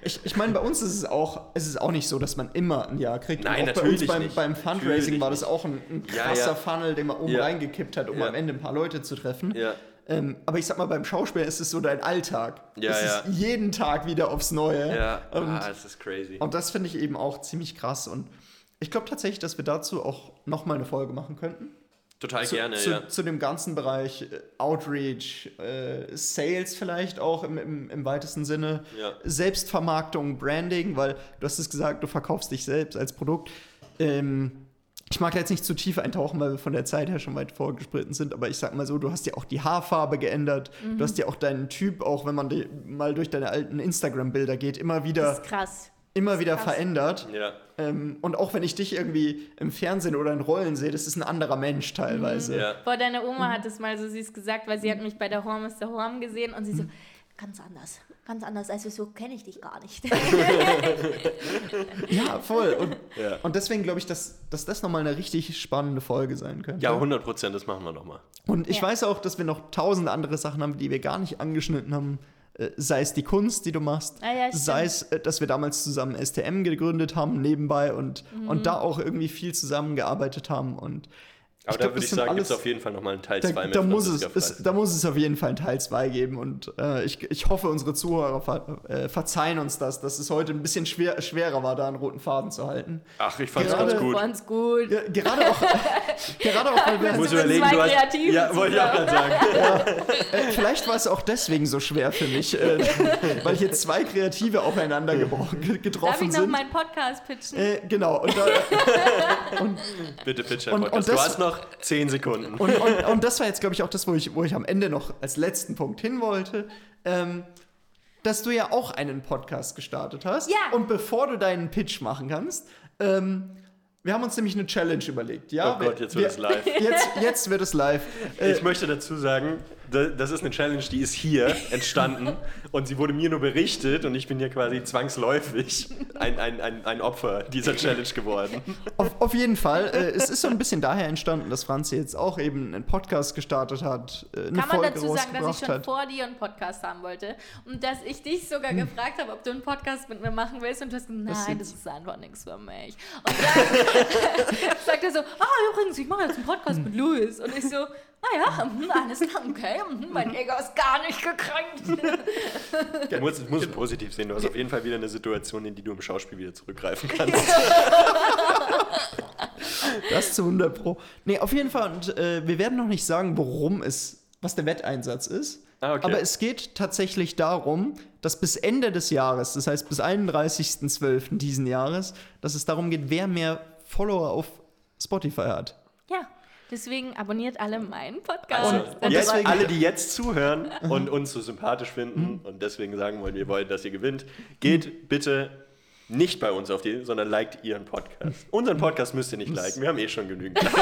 ich, ich meine, bei uns ist es auch, es ist auch nicht so, dass man immer ein Jahr kriegt. Nein, Und auch bei natürlich uns beim, nicht. beim Fundraising Natürlich war das auch ein, ein Ja, krasser ja. Funnel, den man oben Ja. reingekippt hat, um Ja. am Ende ein paar Leute zu treffen. Ja. Ähm, aber ich sag mal, beim Schauspiel ist es so dein Alltag. Ja, es ja. ist jeden Tag wieder aufs Neue. Ja, Und, ah, das ist crazy. und das finde ich eben auch ziemlich krass. Und ich glaube tatsächlich, dass wir dazu auch nochmal eine Folge machen könnten. Total zu, gerne, zu, ja. zu dem ganzen Bereich äh, Outreach, äh, Sales vielleicht auch im, im, im weitesten Sinne, Ja. Selbstvermarktung, Branding, weil du hast es gesagt, du verkaufst dich selbst als Produkt. Ähm, ich mag jetzt nicht zu tief eintauchen, weil wir von der Zeit her schon weit vorgespritten sind, aber ich sag mal so, du hast ja auch die Haarfarbe geändert, du hast ja auch deinen Typ, auch wenn man die, mal durch deine alten Instagram-Bilder geht, immer Das wieder, ist krass. Immer wieder krass. verändert. Ja. Ähm, und auch wenn ich dich irgendwie im Fernsehen oder in Rollen sehe, das ist ein anderer Mensch teilweise. Ja. Boah, deine Oma hat es mal so süß gesagt, weil sie hat mich bei der Horm ist der Horm gesehen und sie so, ganz anders, ganz anders, also so kenne ich dich gar nicht. <laughs> Ja, voll. Und, Ja. und deswegen glaube ich, dass, dass das nochmal eine richtig spannende Folge sein könnte. ja, 100 Prozent, das machen wir nochmal. Und ich Ja. weiß auch, dass wir noch tausend andere Sachen haben, die wir gar nicht angeschnitten haben. Äh, Sei es die Kunst, die du machst, Ah ja, sei es, äh, dass wir damals zusammen STM gegründet haben, nebenbei und, Mhm. und da auch irgendwie viel zusammengearbeitet haben. Und Aber Ich da glaub, würde das ich sind sagen, gibt es auf jeden Fall nochmal einen Teil da, 2 mit da, muss es, es, da muss es auf jeden Fall einen Teil 2 geben. Und äh, ich, ich hoffe, unsere Zuhörer ver, äh, verzeihen uns das, dass es heute ein bisschen schwer, schwerer war, da einen roten Faden zu halten. Ach, ich fand's Gerade- ganz gut. Ganz gut. Ja, gerade auch, <laughs> gerade auch weil wir, Ich muss überlegen, zwei du hast, Kreativen Ja, wollte ich auch gerade sagen. <laughs> Äh, vielleicht war es auch deswegen so schwer für mich, äh, <laughs> weil hier zwei Kreative aufeinander gebrochen, ge- Darf getroffen ich noch sind. meinen Podcast pitchen? Äh, genau. Und, da, Bitte, pitch Und- dein und Podcast. Du das- hast noch 10 Sekunden. und, und, und das war jetzt, glaube ich, auch das, wo ich, wo ich am Ende noch als letzten Punkt hin wollte. Ähm, dass du ja auch einen Podcast gestartet hast. Ja. Und bevor du deinen Pitch machen kannst, ähm, wir haben uns nämlich eine Challenge überlegt. Ja? oh Gott, wir, jetzt wird es live. <laughs> Jetzt, jetzt wird es live. Äh, Ich möchte dazu sagen, das ist eine Challenge, die ist hier entstanden und sie wurde mir nur berichtet und ich bin hier quasi zwangsläufig ein, ein, ein, ein Opfer dieser Challenge geworden. Auf, auf jeden Fall. Äh, es ist so ein bisschen daher entstanden, dass Franzi jetzt auch eben einen Podcast gestartet hat, äh, eine Kann man Folge dazu sagen, dass ich schon hat. vor dir einen Podcast haben wollte und dass ich dich sogar gefragt habe, ob du einen Podcast mit mir machen willst und du hast gesagt, nein, das ist einfach nichts für mich. Und dann <laughs> sagt er so, ah übrigens, ich mache jetzt einen Podcast mit Louis und ich so, ah ja, mhm, alles klar, okay, mhm, mein Ego ist gar nicht gekränkt. <laughs> Du musst, musst es positiv sehen. Du hast auf jeden Fall wieder eine Situation, in die du im Schauspiel wieder zurückgreifen <laughs> kannst. Das zu 100 Pro. Nee, auf jeden Fall. Und äh, wir werden noch nicht sagen, worum es, was der Wetteinsatz ist. Ah, okay. Aber es geht tatsächlich darum, dass bis Ende des Jahres, das heißt bis 31.12. diesen Jahres, dass es darum geht, wer mehr Follower auf Spotify hat. Ja, deswegen abonniert alle meinen Podcast. Also, Und jetzt, deswegen- alle, die jetzt zuhören und uns so sympathisch finden und deswegen sagen wollen, wir wollen, dass ihr gewinnt, geht bitte nicht bei uns auf die, sondern liked ihren Podcast. Unseren Podcast müsst ihr nicht liken, wir haben eh schon genügend. <laughs>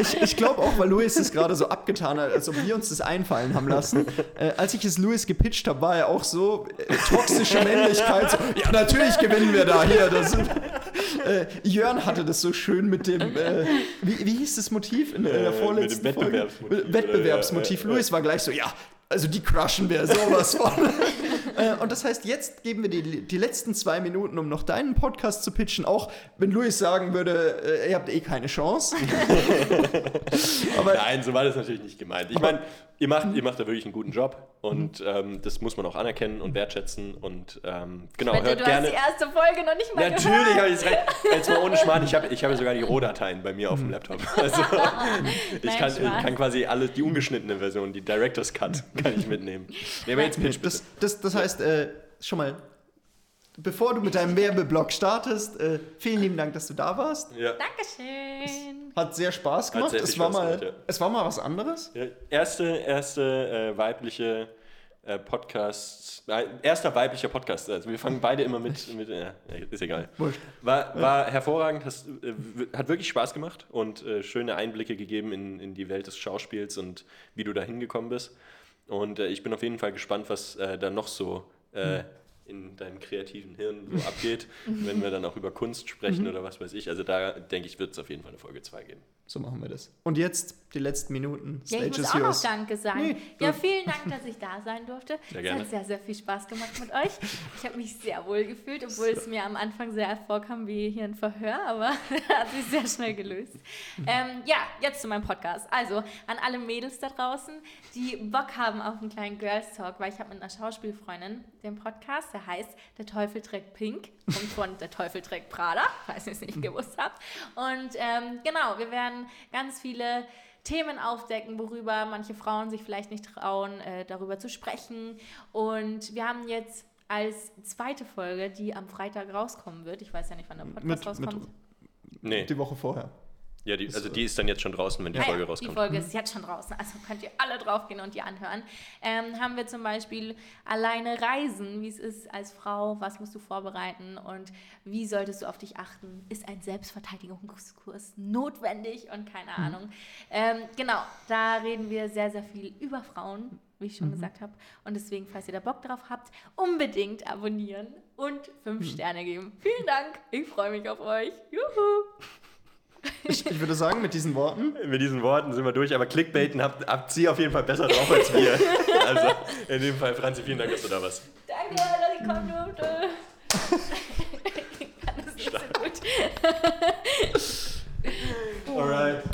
Ich, ich glaube auch, weil Louis es gerade so abgetan hat, als ob wir uns das einfallen haben lassen. Äh, als ich es Louis gepitcht habe, war er auch so äh, toxische Männlichkeit. So, ja, natürlich gewinnen wir da hier. Das, <laughs> äh, Jörn hatte das so schön mit dem, äh, wie, wie hieß das Motiv in, in der Äh, vorletzten mit dem Folge? Wettbewerbsmotiv, Wettbewerbsmotiv. Louis war gleich so, ja, also die crushen wir sowas von. <laughs> äh, und das heißt, jetzt geben wir die, die letzten zwei Minuten, um noch deinen Podcast zu pitchen. Auch wenn Louis sagen würde, äh, ihr habt eh keine Chance. <laughs> Aber Nein, so war das natürlich nicht gemeint. Ich meine, ihr macht, ihr macht da wirklich einen guten Job und ähm, das muss man auch anerkennen und wertschätzen und ähm, genau, Wette, hört du gerne. hast die erste Folge noch nicht mal Natürlich habe ich es recht. Jetzt mal ohne Schmarrn, ich habe ich habe sogar die Rohdateien bei mir auf dem Laptop. Also <laughs> ich Nein, kann, Spaß. kann quasi alle, die ungeschnittene Version, die Director's Cut, kann ich mitnehmen. Nee, aber jetzt pitch bitte. Das, das, das heißt, äh, schon mal, bevor du mit deinem Werbeblock startest, äh, vielen lieben Dank, dass du da warst. Ja. Dankeschön. Hat sehr Spaß gemacht. sehr es, war Spaß mal, gemacht, ja. es war mal was anderes. Ja, Erste, erste äh, weibliche äh, Podcast, äh, erster weiblicher Podcast. Also wir fangen beide immer mit, mit äh, ist egal. War, war hervorragend, hast, äh, hat wirklich Spaß gemacht und äh, schöne Einblicke gegeben in, in die Welt des Schauspiels und wie du da hingekommen bist. Und äh, ich bin auf jeden Fall gespannt, was äh, da noch so äh, in deinem kreativen Hirn so abgeht, <laughs> wenn wir dann auch über Kunst sprechen oder was weiß ich. Also da denke ich, wird es auf jeden Fall eine Folge 2 geben. So machen wir das. Und jetzt die letzten Minuten. Ja, ich Stage muss is auch noch yours. Danke sagen. Nee, ja, vielen Dank, dass ich da sein durfte. Sehr es gerne. hat sehr, sehr viel Spaß gemacht mit euch. Ich habe mich sehr wohl gefühlt, obwohl es mir am Anfang sehr vorkam wie hier ein Verhör, aber <laughs> hat sich sehr schnell gelöst. Ähm, ja, jetzt zu meinem Podcast. Also an alle Mädels da draußen, die Bock haben auf einen kleinen Girls Talk, weil ich habe mit einer Schauspielfreundin den Podcast, der heißt Der Teufel trägt Pink und von Der Teufel trägt Prada, falls ihr es nicht gewusst habt. Und ähm, genau, wir werden ganz viele Themen aufdecken, worüber manche Frauen sich vielleicht nicht trauen, äh, darüber zu sprechen. Und wir haben jetzt als zweite Folge, die am Freitag rauskommen wird, ich weiß ja nicht, wann der Podcast Mit- rauskommt. Nee, Die Woche vorher. Ja, die, also die ist dann jetzt schon draußen, wenn die ja, Folge Die rauskommt. Folge ist jetzt schon draußen, also könnt ihr alle draufgehen und die anhören. Ähm, haben wir zum Beispiel alleine Reisen, wie es ist als Frau, was musst du vorbereiten und wie solltest du auf dich achten? Ist ein Selbstverteidigungskurs notwendig und keine Mhm. Ahnung. Ähm, genau, da reden wir sehr, sehr viel über Frauen, wie ich schon Mhm. gesagt habe. Und deswegen, falls ihr da Bock drauf habt, unbedingt abonnieren und fünf Mhm. Sterne geben. Vielen Dank, ich freue mich auf euch. Juhu! Ich, ich, würde sagen, mit diesen Worten. Mit diesen Worten sind wir durch, aber Clickbaiten habt, habt Sie auf jeden Fall besser drauf als wir. <laughs> Also in dem Fall, Franzi, vielen Dank, dass du da warst. Danke, dass ich kommen durfte. Ich kann das <laughs> nicht so gut. Alright.